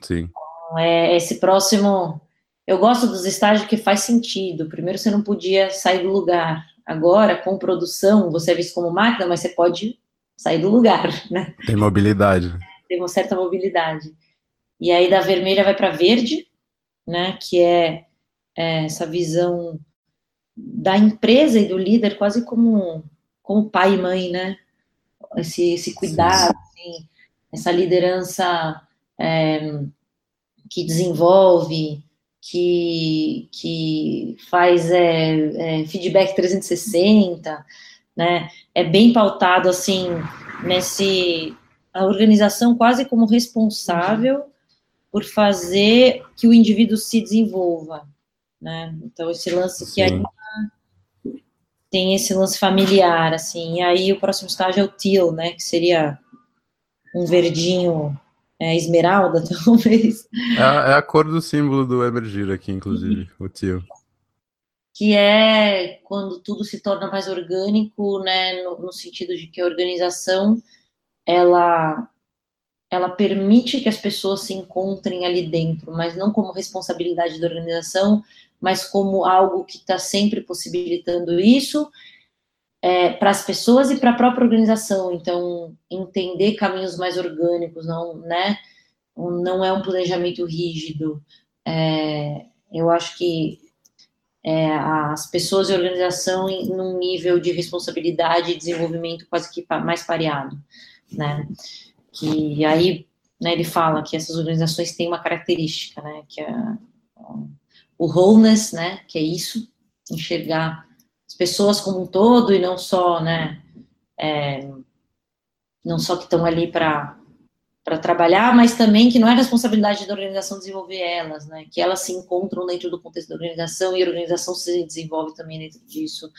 Sim. Então, é esse próximo. Eu gosto dos estágios que faz sentido. Primeiro, você não podia sair do lugar. Agora, com produção, você é visto como máquina, mas você pode sair do lugar, *laughs* né? Tem mobilidade. Tem uma certa mobilidade. E aí, da vermelha vai para verde, né? Que é, é, essa visão da empresa e do líder quase como, como pai e mãe, né? Esse, esse cuidado, assim, essa liderança é, que desenvolve, que, que faz é, é, feedback 360, né? É bem pautado assim nesse a organização quase como responsável por fazer que o indivíduo se desenvolva, né? Então esse lance Sim. que tem esse lance familiar, assim. E aí o próximo estágio é o teal, né? Que seria um verdinho é, esmeralda, *laughs* talvez. É a, é a, cor do símbolo do Emergir aqui, inclusive, o tio. Que é quando tudo se torna mais orgânico, né, no, no sentido de que a organização, ela, ela permite que as pessoas se encontrem ali dentro, mas não como responsabilidade da organização, mas como algo que está sempre possibilitando isso, é, para as pessoas e para a própria organização. Então, entender caminhos mais orgânicos, não, né? Não é um planejamento rígido. É, eu acho que é, as pessoas e a organização em num nível de responsabilidade e desenvolvimento quase que mais pareado, né? Que aí, né, ele fala que essas organizações têm uma característica, né? Que é o wholeness, né? Que é isso, enxergar pessoas como um todo e não só, né, é, não só que estão ali para para trabalhar, mas também que não é responsabilidade da organização desenvolver elas, né? Que elas se encontram dentro do contexto da organização e a organização se desenvolve também dentro disso.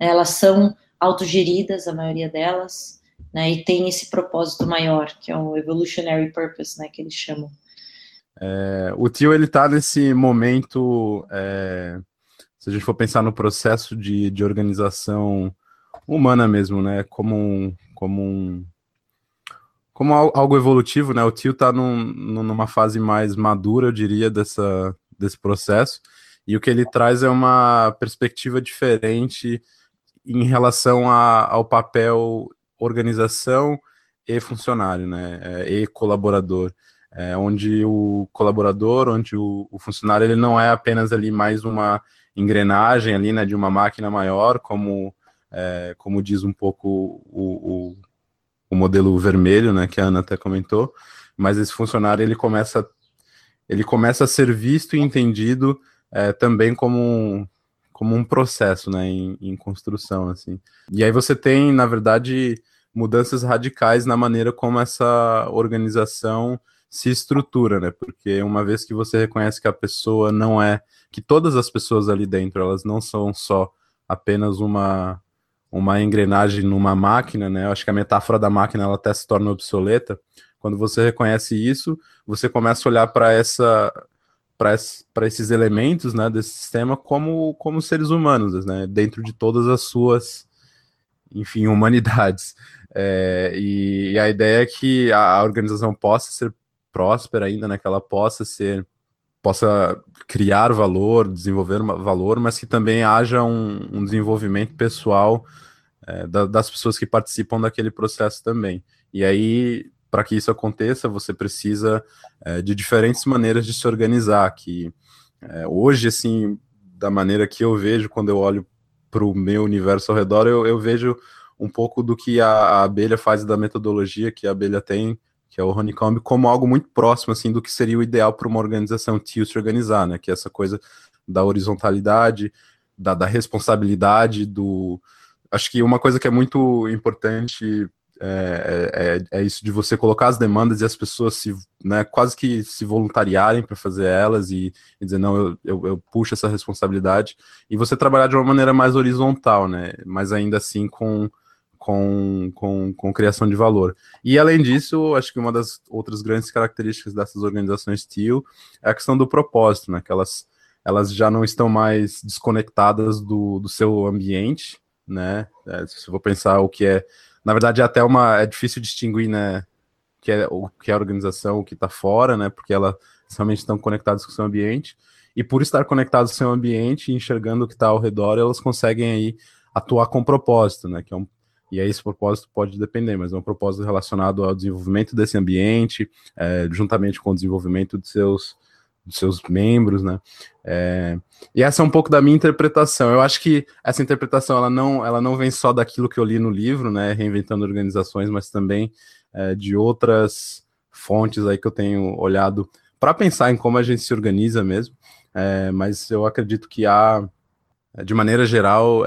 Elas são autogeridas, a maioria delas, né? E tem esse propósito maior, que é o evolutionary purpose, né? Que eles chamam. É, o tio ele está nesse momento é, se a gente for pensar no processo de, de organização humana mesmo, né, como um, como um, como algo evolutivo, né, o tio está num, numa fase mais madura, eu diria, dessa, desse processo, e o que ele traz é uma perspectiva diferente em relação a, ao papel organização e funcionário, né, é, e colaborador, é, onde o colaborador, onde o, o funcionário, ele não é apenas ali mais uma engrenagem ali, né, de uma máquina maior, como, é, como diz um pouco o, o, o, modelo vermelho, né, que a Ana até comentou, mas esse funcionário, ele começa, ele começa a ser visto e entendido é, também como um, como um processo, né, em, em construção, assim. E aí você tem, na verdade, mudanças radicais na maneira como essa organização se estrutura, né? Porque uma vez que você reconhece que a pessoa não é, que todas as pessoas ali dentro, elas não são só apenas uma uma engrenagem numa máquina, né? Eu acho que a metáfora da máquina ela até se torna obsoleta. Quando você reconhece isso, você começa a olhar para essa para esses elementos, né, desse sistema como como seres humanos, né, dentro de todas as suas enfim, *laughs* humanidades. É, e, e, a ideia é que a, a organização possa ser próspera ainda, né? Que ela possa ser, possa criar valor, desenvolver valor, mas que também haja um, um desenvolvimento pessoal é, da, das pessoas que participam daquele processo também. E aí, para que isso aconteça, você precisa é, de diferentes maneiras de se organizar. Que é, hoje, assim, da maneira que eu vejo quando eu olho para o meu universo ao redor, eu, eu vejo um pouco do que a, a, abelha faz da metodologia que a abelha tem que é o honeycomb, como algo muito próximo assim do que seria o ideal para uma organização TIL se organizar, né? Que é essa coisa da horizontalidade, da, da responsabilidade do. Acho que uma coisa que é muito importante é, é, é, isso de você colocar as demandas e as pessoas se, né, quase que se voluntariarem para fazer elas e, e, dizer, não, eu, eu, eu, puxo essa responsabilidade, e você trabalhar de uma maneira mais horizontal, né, mas ainda assim com, com, com, com criação de valor. E além disso, acho que uma das outras grandes características dessas organizações TIO é a questão do propósito, né, que elas, elas já não estão mais desconectadas do, do seu ambiente, né, é, se eu vou pensar o que é na verdade, é até uma. É difícil distinguir, né? Que é, o que é a organização, o que está fora, né? Porque elas realmente estão conectadas com o seu ambiente. E por estar conectadas com o seu ambiente, enxergando o que está ao redor, elas conseguem aí atuar com propósito, né? Que é um, e aí esse propósito pode depender, mas é um propósito relacionado ao desenvolvimento desse ambiente, é, juntamente com o desenvolvimento de seus, dos seus membros, né? É, e essa é um pouco da minha interpretação. Eu acho que essa interpretação ela não, ela não vem só daquilo que eu li no livro, né? Reinventando organizações, mas também é, de outras fontes aí que eu tenho olhado para pensar em como a gente se organiza mesmo. É, mas eu acredito que há, de maneira geral,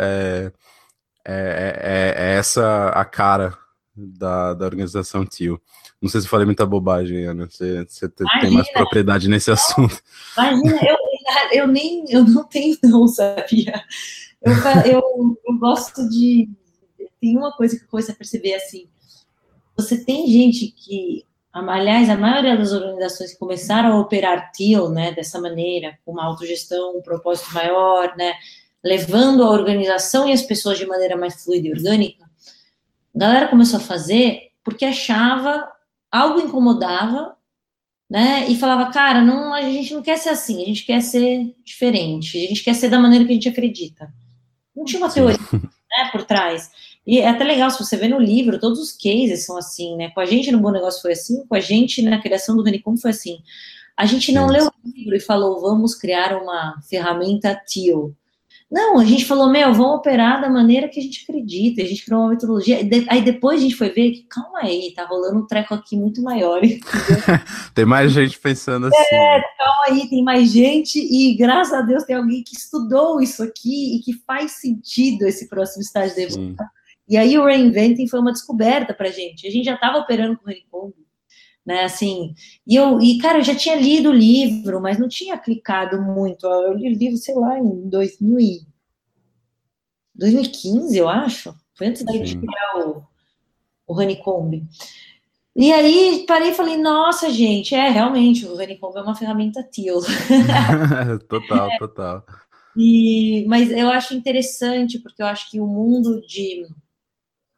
é, é, é, é essa a cara da, da organização TIO. Não sei se falei muita bobagem, Ana. Você, você Imagina, tem mais propriedade nesse assunto. Imagina, eu, eu nem eu não tenho, não, sabia? Eu, eu, eu gosto de. Tem uma coisa que eu comecei a perceber assim. Você tem gente que, aliás, a maioria das organizações que começaram a operar TIO, né, dessa maneira, com uma autogestão, um propósito maior, né, levando a organização e as pessoas de maneira mais fluida e orgânica, a galera começou a fazer porque achava algo incomodava, né? E falava, cara, não, a gente não quer ser assim, a gente quer ser diferente, a gente quer ser da maneira que a gente acredita. Não tinha uma teoria *laughs* né, por trás. E é até legal, se você vê no livro, todos os cases são assim, né? Com a gente no Bom Negócio foi assim, com a gente na criação do Renicom foi assim. A gente não leu o livro e falou, vamos criar uma ferramenta TIO. Não, a gente falou, meu, vamos operar da maneira que a gente acredita, a gente criou uma metodologia. Aí depois a gente foi ver que, calma aí, tá rolando um treco aqui muito maior. *laughs* tem mais gente pensando assim. É, calma aí, tem mais gente, e graças a Deus tem alguém que estudou isso aqui e que faz sentido esse próximo estágio da evolução. E aí o Reinventing foi uma descoberta pra gente. A gente já estava operando com o Renicombi, né, assim, e eu, e cara, eu já tinha lido o livro, mas não tinha clicado muito, eu li o livro, sei lá, em 2000 e, 2015, eu acho, foi antes da gente criar o, o Honeycomb. E aí parei e falei, nossa, gente, é realmente o Honeycomb é uma ferramenta TIL. *laughs* *laughs* total, é. total. E, mas eu acho interessante, porque eu acho que o mundo de.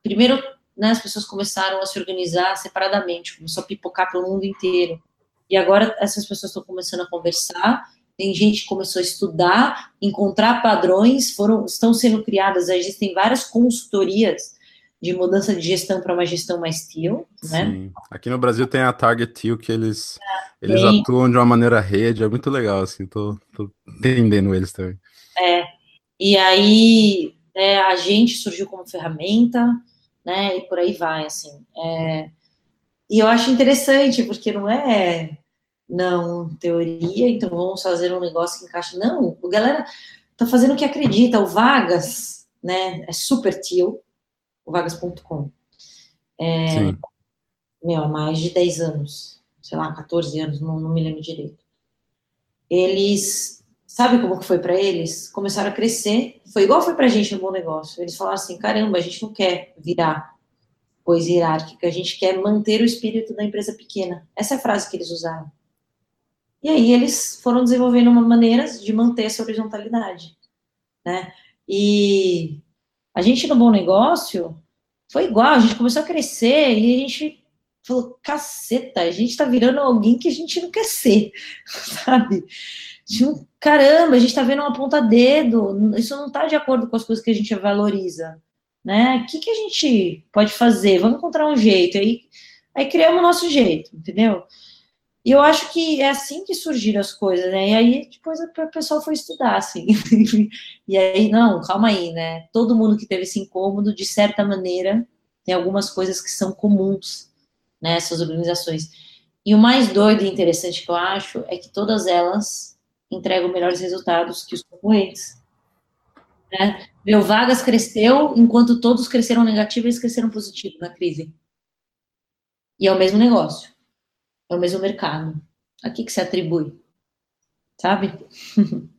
Primeiro, né, as pessoas começaram a se organizar separadamente, começou a pipocar pelo mundo inteiro. E agora essas pessoas estão começando a conversar, tem gente que começou a estudar, encontrar padrões, foram, estão sendo criadas, existem várias consultorias de mudança de gestão para uma gestão mais TIL, né? Sim. Aqui no Brasil tem a Target TIL, que eles, é, eles atuam de uma maneira rede, é muito legal, assim, tô, tô entendendo eles também. É, e aí é, a gente surgiu como ferramenta, né? E por aí vai, assim. É, e eu acho interessante, porque não é, não, teoria, então vamos fazer um negócio que encaixa. Não, o galera tá fazendo o que acredita. O Vagas, né? É super tio, o vagas.com. É, Sim. Meu, mais de 10 anos, sei lá, 14 anos, não, não me lembro direito. Eles Sabe como que foi para eles? Começaram a crescer. Foi igual foi para a gente no bom negócio. Eles falaram assim: caramba, a gente não quer virar coisa hierárquica, a gente quer manter o espírito da empresa pequena. Essa é a frase que eles usaram. E aí eles foram desenvolvendo uma maneiras de manter essa horizontalidade, né? E a gente no bom negócio foi igual, a gente começou a crescer e a gente falou, caceta, a gente tá virando alguém que a gente não quer ser, *laughs* sabe? Um, caramba, a gente está vendo uma ponta dedo, isso não está de acordo com as coisas que a gente valoriza, né? O que, que a gente pode fazer? Vamos encontrar um jeito. Aí, aí criamos o nosso jeito, entendeu? E eu acho que é assim que surgiram as coisas, né? E aí depois o pessoal foi estudar, assim. *laughs* e aí, não, calma aí, né? Todo mundo que teve esse incômodo, de certa maneira, tem algumas coisas que são comuns nessas organizações. E o mais doido e interessante que eu acho é que todas elas entregam melhores resultados que os concorrentes. Né? Meu vagas cresceu, enquanto todos cresceram negativo, eles cresceram positivo na crise. E é o mesmo negócio. É o mesmo mercado. A que, que se atribui? Sabe? *laughs*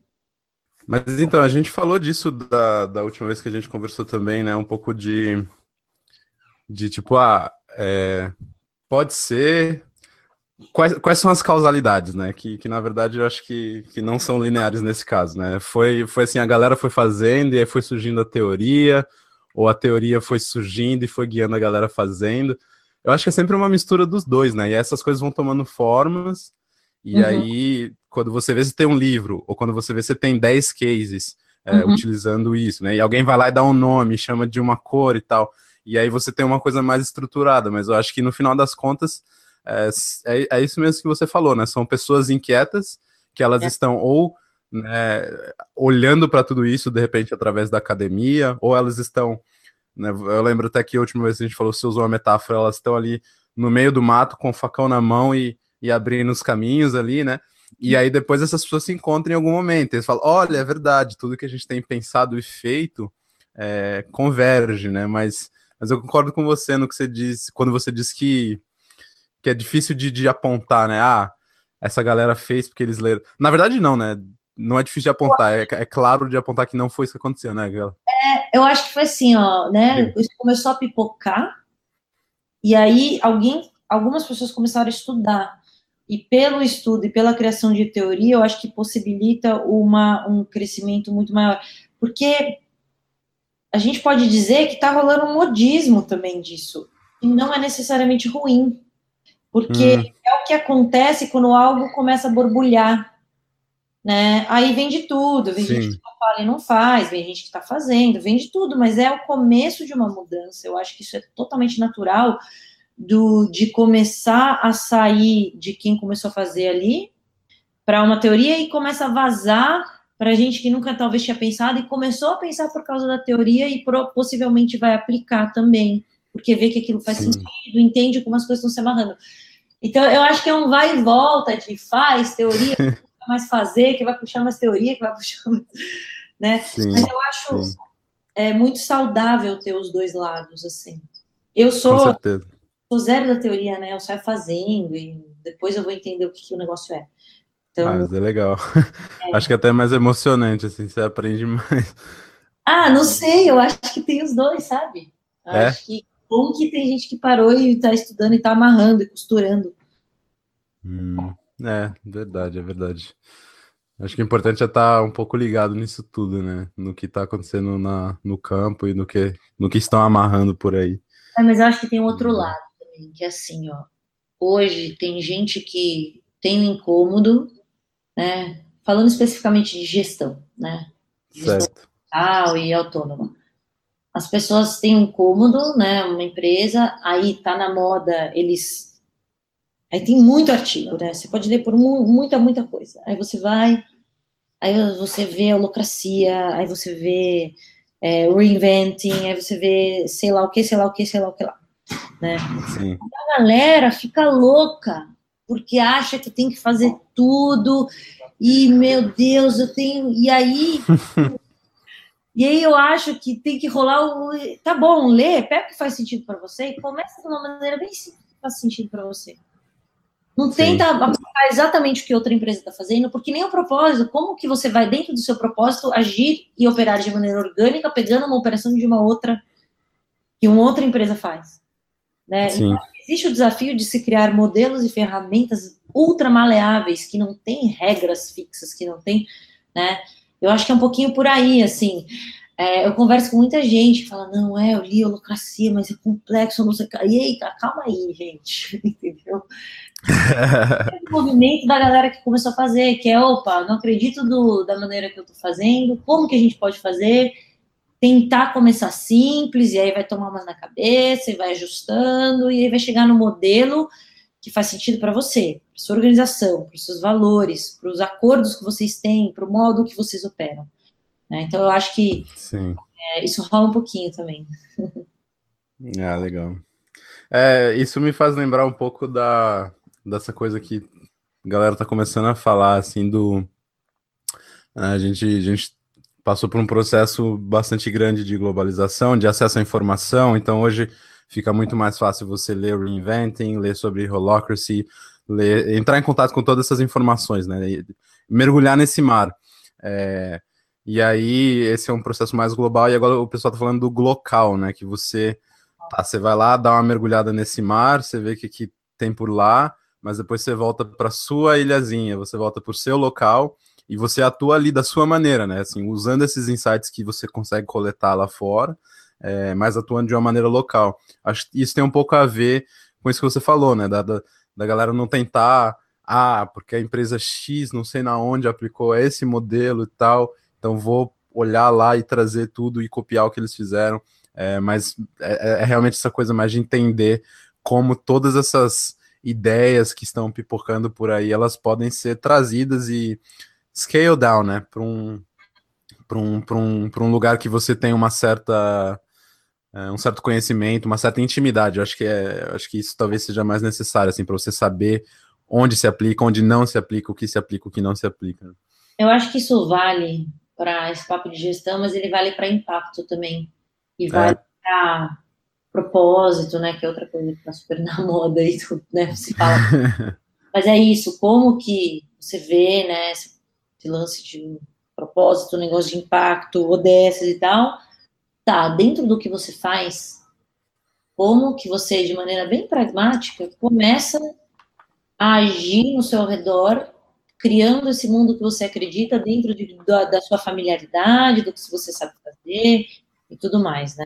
Mas então, a gente falou disso da, da última vez que a gente conversou também, né? Um pouco de, de tipo, ah, é, pode ser. Quais, quais são as causalidades, né? Que, que na verdade eu acho que, que não são lineares nesse caso, né? Foi, foi assim, a galera foi fazendo e aí foi surgindo a teoria, ou a teoria foi surgindo e foi guiando a galera fazendo. Eu acho que é sempre uma mistura dos dois, né? E essas coisas vão tomando formas, e uhum. aí, quando você vê se tem um livro, ou quando você vê se tem 10 cases é, uhum. utilizando isso, né? E alguém vai lá e dá um nome, chama de uma cor e tal. E aí você tem uma coisa mais estruturada, mas eu acho que no final das contas é, é, é isso mesmo que você falou, né? São pessoas inquietas que elas é. estão ou né, olhando para tudo isso de repente através da academia, ou elas estão né? Eu lembro até que a última vez que a gente falou, você usou uma metáfora, elas estão ali no meio do mato com o facão na mão e, e abrindo os caminhos ali, né? E aí depois essas pessoas se encontram em algum momento. Eles falam, olha, é verdade, tudo que a gente tem pensado e feito é, converge, né? Mas, mas eu concordo com você no que você disse, quando você disse que, que é difícil de, de apontar, né? Ah, essa galera fez porque eles leram. Na verdade, não, né? Não é difícil de apontar, é, é claro de apontar que não foi isso que aconteceu, né, Gala? É, eu acho que foi assim, ó, né? Isso começou a pipocar, e aí alguém, algumas pessoas começaram a estudar. E pelo estudo e pela criação de teoria, eu acho que possibilita uma, um crescimento muito maior. Porque a gente pode dizer que está rolando um modismo também disso. E não é necessariamente ruim. Porque hum. é o que acontece quando algo começa a borbulhar né? Aí vem de tudo, vem Sim. gente que não fala e não faz, vem gente que está fazendo, vem de tudo, mas é o começo de uma mudança. Eu acho que isso é totalmente natural do de começar a sair de quem começou a fazer ali para uma teoria e começa a vazar para gente que nunca talvez tinha pensado e começou a pensar por causa da teoria e pro, possivelmente vai aplicar também, porque vê que aquilo faz Sim. sentido, entende como as coisas estão se amarrando. Então, eu acho que é um vai e volta de faz teoria, *laughs* mais fazer, que vai puxar mais teoria, que vai puxar mais, né? Sim, Mas eu acho é muito saudável ter os dois lados, assim. Eu sou, sou zero da teoria, né? Eu saio fazendo e depois eu vou entender o que, que o negócio é. Então, ah, mas é legal. É. Acho que é até é mais emocionante, assim, você aprende mais. Ah, não sei, eu acho que tem os dois, sabe? é? Acho que bom que tem gente que parou e está estudando e está amarrando e costurando. Hum. É, verdade, é verdade. Acho que o importante é estar tá um pouco ligado nisso tudo, né? No que está acontecendo na, no campo e no que, no que estão amarrando por aí. É, mas eu acho que tem outro uhum. lado também, que é assim, ó. Hoje tem gente que tem um incômodo, né? Falando especificamente de gestão, né? Gestão certo. e autônoma. As pessoas têm um incômodo, né? Uma empresa, aí tá na moda eles Aí tem muito artigo, né? Você pode ler por muita, muita coisa. Aí você vai, aí você vê a holocracia, aí você vê é, reinventing, aí você vê sei lá o que, sei lá o que, sei lá o que lá. Né? Sim. A galera fica louca porque acha que tem que fazer tudo e meu Deus, eu tenho. E aí. *laughs* e aí eu acho que tem que rolar o. Tá bom, lê, pega o que faz sentido para você e começa de uma maneira bem simples que faz sentido para você. Não tenta aplicar exatamente o que outra empresa está fazendo, porque nem o propósito, como que você vai dentro do seu propósito agir e operar de maneira orgânica, pegando uma operação de uma outra que uma outra empresa faz, né? Então, existe o desafio de se criar modelos e ferramentas ultra maleáveis que não têm regras fixas, que não tem, né? Eu acho que é um pouquinho por aí, assim. É, eu converso com muita gente que fala, não, é, eu li holocracia, mas é complexo, não sei E aí, calma aí, gente, *laughs* entendeu? o movimento da galera que começou a fazer, que é, opa, não acredito do, da maneira que eu tô fazendo, como que a gente pode fazer? Tentar começar simples, e aí vai tomar umas na cabeça, e vai ajustando, e aí vai chegar no modelo que faz sentido para você, para sua organização, para os seus valores, para os acordos que vocês têm, para o modo que vocês operam. Né? Então, eu acho que é, isso rola um pouquinho também. *laughs* Ah, legal. É, isso me faz lembrar um pouco da, dessa coisa que a galera tá começando a falar, assim, do. A gente, a gente passou por um processo bastante grande de globalização, de acesso à informação, então hoje fica muito mais fácil você ler Reinventing, ler sobre Holocracy, ler, entrar em contato com todas essas informações, né? E mergulhar nesse mar. É, e aí, esse é um processo mais global, e agora o pessoal está falando do glocal, né? Que você, tá, você vai lá, dá uma mergulhada nesse mar, você vê o que, que tem por lá, mas depois você volta para sua ilhazinha, você volta para o seu local e você atua ali da sua maneira, né? Assim, usando esses insights que você consegue coletar lá fora, é, mas atuando de uma maneira local. Acho que isso tem um pouco a ver com isso que você falou, né? Da, da, da galera não tentar, ah, porque a empresa X, não sei na onde, aplicou esse modelo e tal então vou olhar lá e trazer tudo e copiar o que eles fizeram. É, mas é, é, é realmente essa coisa mais de entender como todas essas ideias que estão pipocando por aí, elas podem ser trazidas e scale down, né, para um, um, um, um lugar que você tem uma certa é, um certo conhecimento, uma certa intimidade. Eu acho que é, acho que isso talvez seja mais necessário assim para você saber onde se aplica, onde não se aplica, o que se aplica, o que não se aplica. Eu acho que isso vale para esse papo de gestão, mas ele vale para impacto também. E vale é. para propósito, né? Que é outra coisa que está super *laughs* na moda tudo, né? Se fala. *laughs* mas é isso, como que você vê, né? Esse lance de propósito, negócio de impacto, ODS e tal, tá dentro do que você faz, como que você, de maneira bem pragmática, começa a agir no seu redor criando esse mundo que você acredita dentro de, da, da, sua familiaridade, do que você sabe fazer e tudo mais, né?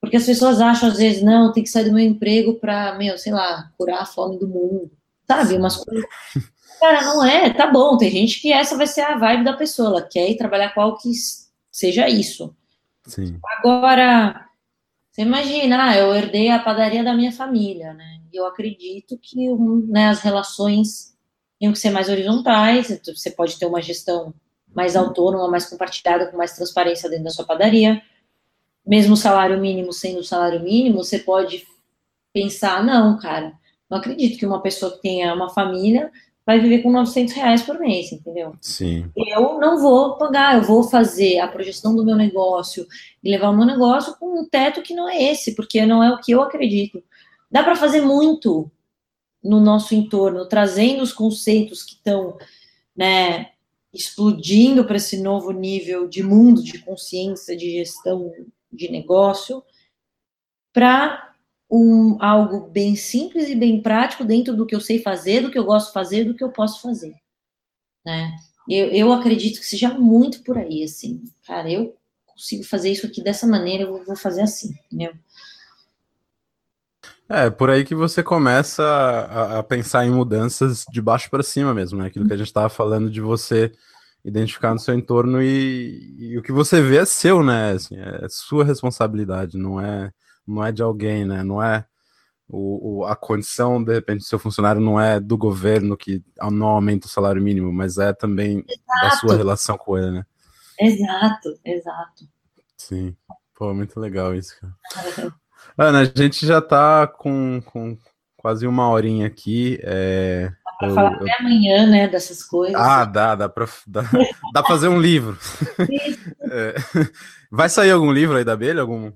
Porque as pessoas acham, às vezes, não, tem que sair do meu emprego para, meu, sei lá, curar a fome do mundo, sabe? Umas coisas. *laughs* Cara, não é, tá bom, tem gente que essa vai ser a vibe da pessoa, ela quer ir trabalhar algo que seja isso. Sim. Agora, você imagina, ah, eu herdei a padaria da minha família, né? E eu acredito que né, as relações tinham que ser mais horizontais, você pode ter uma gestão mais autônoma, mais compartilhada, com mais transparência dentro da sua padaria. Mesmo o salário mínimo sendo o salário mínimo, você pode pensar, não, cara, não acredito que uma pessoa que tenha uma família vai viver com 900 reais por mês, entendeu? Sim. Eu não vou pagar, eu vou fazer a projeção do meu negócio e levar o meu negócio com um teto que não é esse, porque não é o que eu acredito. Dá para fazer muito, no nosso entorno, trazendo os conceitos que estão né, explodindo para esse novo nível de mundo, de consciência, de gestão de negócio, para um, algo bem simples e bem prático dentro do que eu sei fazer, do que eu gosto de fazer, do que eu posso fazer. Né? Eu, eu acredito que seja muito por aí, assim, cara, eu consigo fazer isso aqui dessa maneira, eu vou fazer assim, entendeu? É, por aí que você começa a, a pensar em mudanças de baixo para cima mesmo, né? Aquilo que a gente estava falando de você identificar no seu entorno e, e, o que você vê é seu, né? Assim, é sua responsabilidade, não é, não é de alguém, né? Não é o, o, a condição, de repente, do seu funcionário não é do governo que não aumenta o salário mínimo, mas é também exato. da sua relação com ele, né? Exato, exato. Sim. Pô, muito legal isso, cara. Ana, a gente já está com, com quase uma horinha aqui. É, dá para falar eu... até amanhã, né, dessas coisas. Ah, dá, dá para dá, dá fazer um livro. *laughs* é, vai sair algum livro aí da abelha? Algum,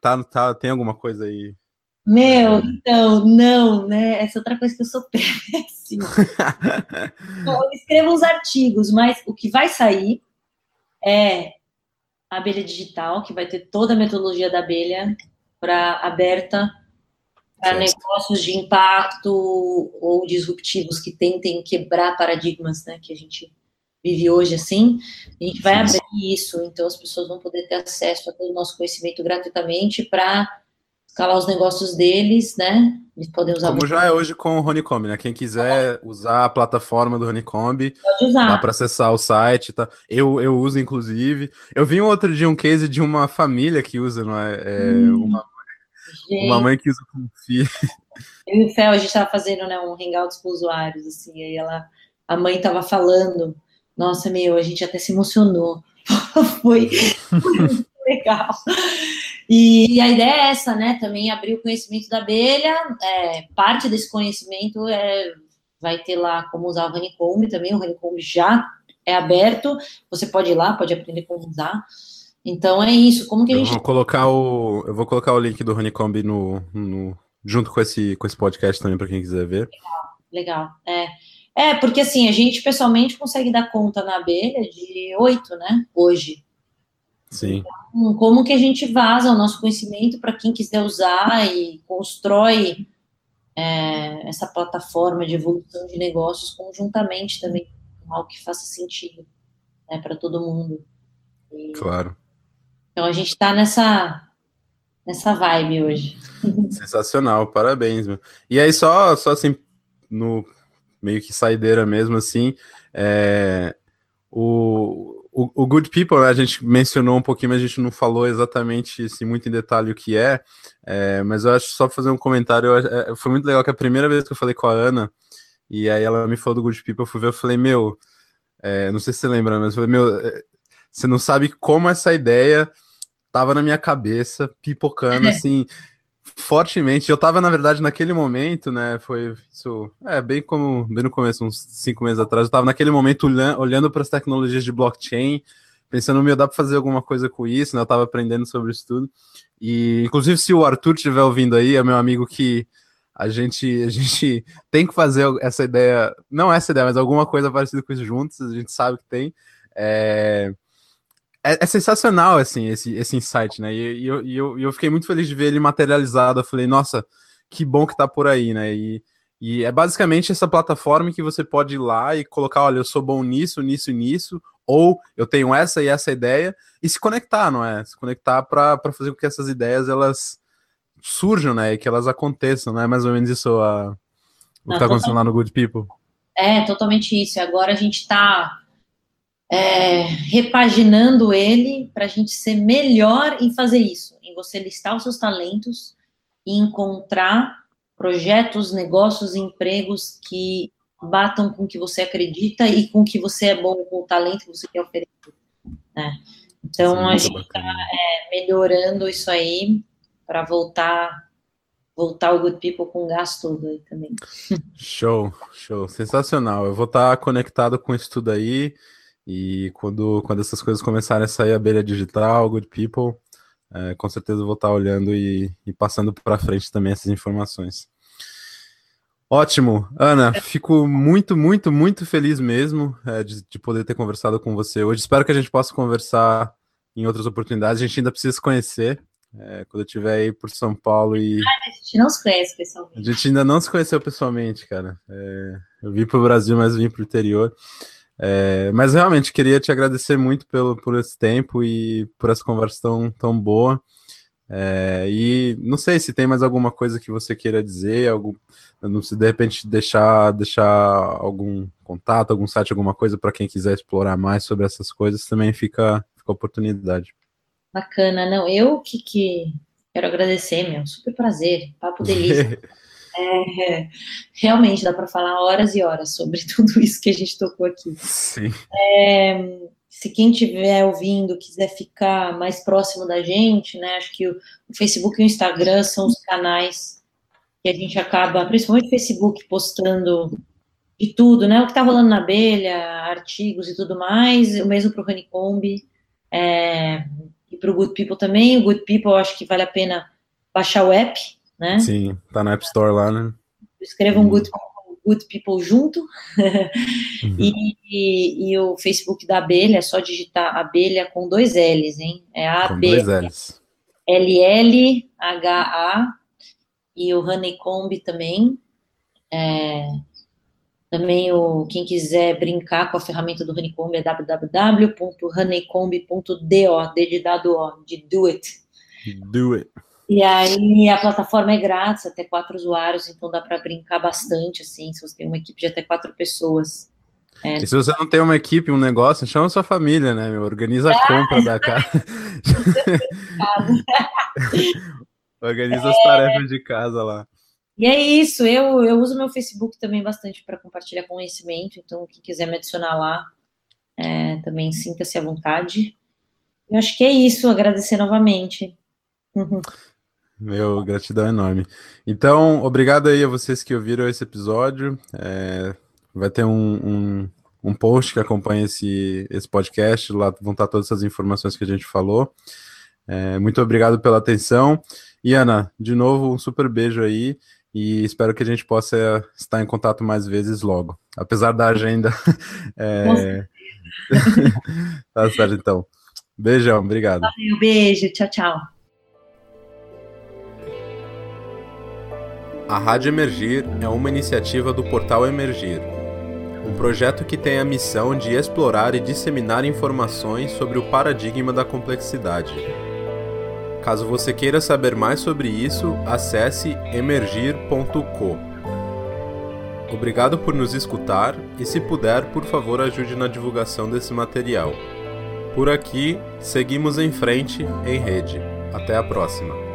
tá, tá, tem alguma coisa aí? Meu, então, não, né? Essa é outra coisa que eu sou *laughs* péssima. *laughs* eu escrevo uns artigos, mas o que vai sair é a abelha digital, que vai ter toda a metodologia da abelha, para aberta para negócios de impacto ou disruptivos que tentem quebrar paradigmas, né, que a gente vive hoje assim. A gente vai abrir isso, então as pessoas vão poder ter acesso a todo o nosso conhecimento gratuitamente para escalar os negócios deles, né? Eles podem usar. Como já é hoje com o Honeycomb, né? Quem quiser usar a plataforma do Honeycomb, pode usar. dá para acessar o site, tá? Eu, eu uso, inclusive. Eu vi um outro dia um case de uma família que usa, não é? é hum. Uma Gente, uma mãe que usa como filho. *laughs* Eu e o Fel, a gente estava fazendo né, um hangout com usuários, assim, aí ela, a mãe estava falando, nossa, meu, a gente até se emocionou. *laughs* foi, foi legal. E, e, a ideia é essa, né? Também abrir o conhecimento da abelha. É, parte desse conhecimento é, vai ter lá como usar o Honeycomb também. O Honeycomb já é aberto, você pode ir lá, pode aprender como usar. Então é isso. Como que a gente. Eu vou colocar o, eu vou colocar o link do Honeycomb no, no junto com esse, com esse podcast também para quem quiser ver. Legal, legal. É. É, porque assim, a gente pessoalmente consegue dar conta na abelha de oito, né? Hoje. Sim. Então, como que a gente vaza o nosso conhecimento para quem quiser usar e constrói é, essa plataforma de evolução de negócios conjuntamente também, algo que faça sentido né, para todo mundo. E, claro. Então a gente está nessa, nessa vibe hoje. Sensacional, parabéns. Meu. E aí, só, só assim, no meio que saideira mesmo, assim, é, o, o, o, Good People, né, a gente mencionou um pouquinho, mas a gente não falou exatamente assim, muito em detalhe o que é, é mas eu acho só fazer um comentário, eu, é, foi muito legal que a primeira vez que eu falei com a Ana, e aí ela me falou do Good People, eu fui ver, eu falei, meu, é, não sei se você lembra, mas eu falei, meu, é, você não sabe como essa ideia tava na minha cabeça, pipocando, *laughs* assim, fortemente. Eu tava, na verdade, naquele momento, né? Foi isso, é bem como bem no começo, uns cinco meses atrás, eu tava naquele momento olhando para as tecnologias de blockchain, pensando, meu, dá para fazer alguma coisa com isso, né? Eu tava aprendendo sobre isso tudo. E, inclusive, se o Arthur estiver ouvindo aí, é meu amigo que a gente, a gente tem que fazer essa ideia, não essa ideia, mas alguma coisa parecida com isso juntos, a gente sabe que tem. É, é, é, sensacional, assim, esse, esse insight, né? E, e, eu, e, eu, eu fiquei muito feliz de ver ele materializado. Eu falei, nossa, que bom que tá por aí, né? E, e é basicamente essa plataforma que você pode ir lá e colocar, olha, eu sou bom nisso, nisso e nisso, ou eu tenho essa e essa ideia, e se conectar, não é? Se conectar para fazer com que essas ideias elas surjam, né? E que elas aconteçam, não é mais ou menos isso a, o que tá acontecendo lá no Good People. É, totalmente isso. Agora a gente tá é, repaginando ele para a gente ser melhor em fazer isso, em você listar os seus talentos e encontrar projetos, negócios, empregos que batam com o que você acredita e com o que você é bom, com o talento que você quer oferecer. Né? Então Sim, a gente está é, melhorando isso aí para voltar voltar o Good People com gás todo aí também. Show, show, sensacional. Eu vou estar tá conectado com isso tudo aí. E quando, quando essas coisas começarem a sair, abelha digital, good people, é, com certeza vou estar olhando e, e passando para frente também essas informações. Ótimo, Ana, fico muito, muito, muito feliz mesmo é, de, de, poder ter conversado com você hoje. Espero que a gente possa conversar em outras oportunidades. A gente ainda precisa se conhecer. É, quando eu estiver aí por São Paulo e. Ah, a gente não se conhece pessoalmente. A gente ainda não se conheceu pessoalmente, cara. É, eu vim para o Brasil, mas vim para o interior. É, mas realmente queria te agradecer muito pelo, por esse tempo e por essa conversa tão, tão boa. É, e não sei se tem mais alguma coisa que você queira dizer, algum, não se de repente deixar, deixar algum contato, algum site, alguma coisa para quem quiser explorar mais sobre essas coisas, também fica, fica a oportunidade. Bacana, não, eu que, que quero agradecer, meu, super prazer, papo *laughs* delícia. É, realmente dá para falar horas e horas sobre *laughs* tudo isso que a gente tocou aqui. Sim. É, se quem estiver ouvindo quiser ficar mais próximo da gente, né? Acho que o, o Facebook e o Instagram são os canais que a gente acaba, principalmente o Facebook, postando de tudo, né? O que está rolando na abelha, artigos e tudo mais, o mesmo para o Honeycomb é, e para o Good People também. O Good People eu acho que vale a pena baixar o app, né? Sim, tá na App Store lá, né? Escrevam um good, good People junto. uhum. e, e, e, o Facebook da abelha, é só digitar abelha com dois L's, hein? É A, com dois L's. L, L, H, A. E o Honeycomb também. É, também o, quem quiser brincar com a ferramenta do Honeycomb é www.honeycomb.do, de dado O, de do it. Do it. E aí a plataforma é grátis, até quatro usuários, então dá para brincar bastante, assim, se você tem uma equipe de até quatro pessoas. É. E se você não tem uma equipe, um negócio, chama sua família, né? Organiza a compra da casa. *laughs* Organiza é... as tarefas de casa lá. E é isso, eu, eu uso meu Facebook também bastante para compartilhar conhecimento, então quem quiser me adicionar lá, é, também sinta-se à vontade. Eu acho que é isso, agradecer novamente. Uhum. *laughs* Meu, gratidão enorme. Então, obrigado aí a vocês que ouviram esse episódio. É, vai ter um, um, um post que acompanha esse, esse podcast, lá vão estar todas essas informações que a gente falou. É, muito obrigado pela atenção. E Ana, de novo, um super beijo aí e espero que a gente possa estar em contato mais vezes logo, apesar da agenda. *laughs* É... *laughs* tá certo, então. Beijão, obrigado. Valeu, beijo, tchau, tchau. A Rádio Emergir é uma iniciativa do Portal Emergir, um projeto que tem a missão de explorar e disseminar informações sobre o paradigma da complexidade. Caso você queira saber mais sobre isso, acesse emergir.co. Obrigado por nos escutar e, se puder, por favor, ajude na divulgação desse material. Por aqui, seguimos em frente, em rede. Até a próxima!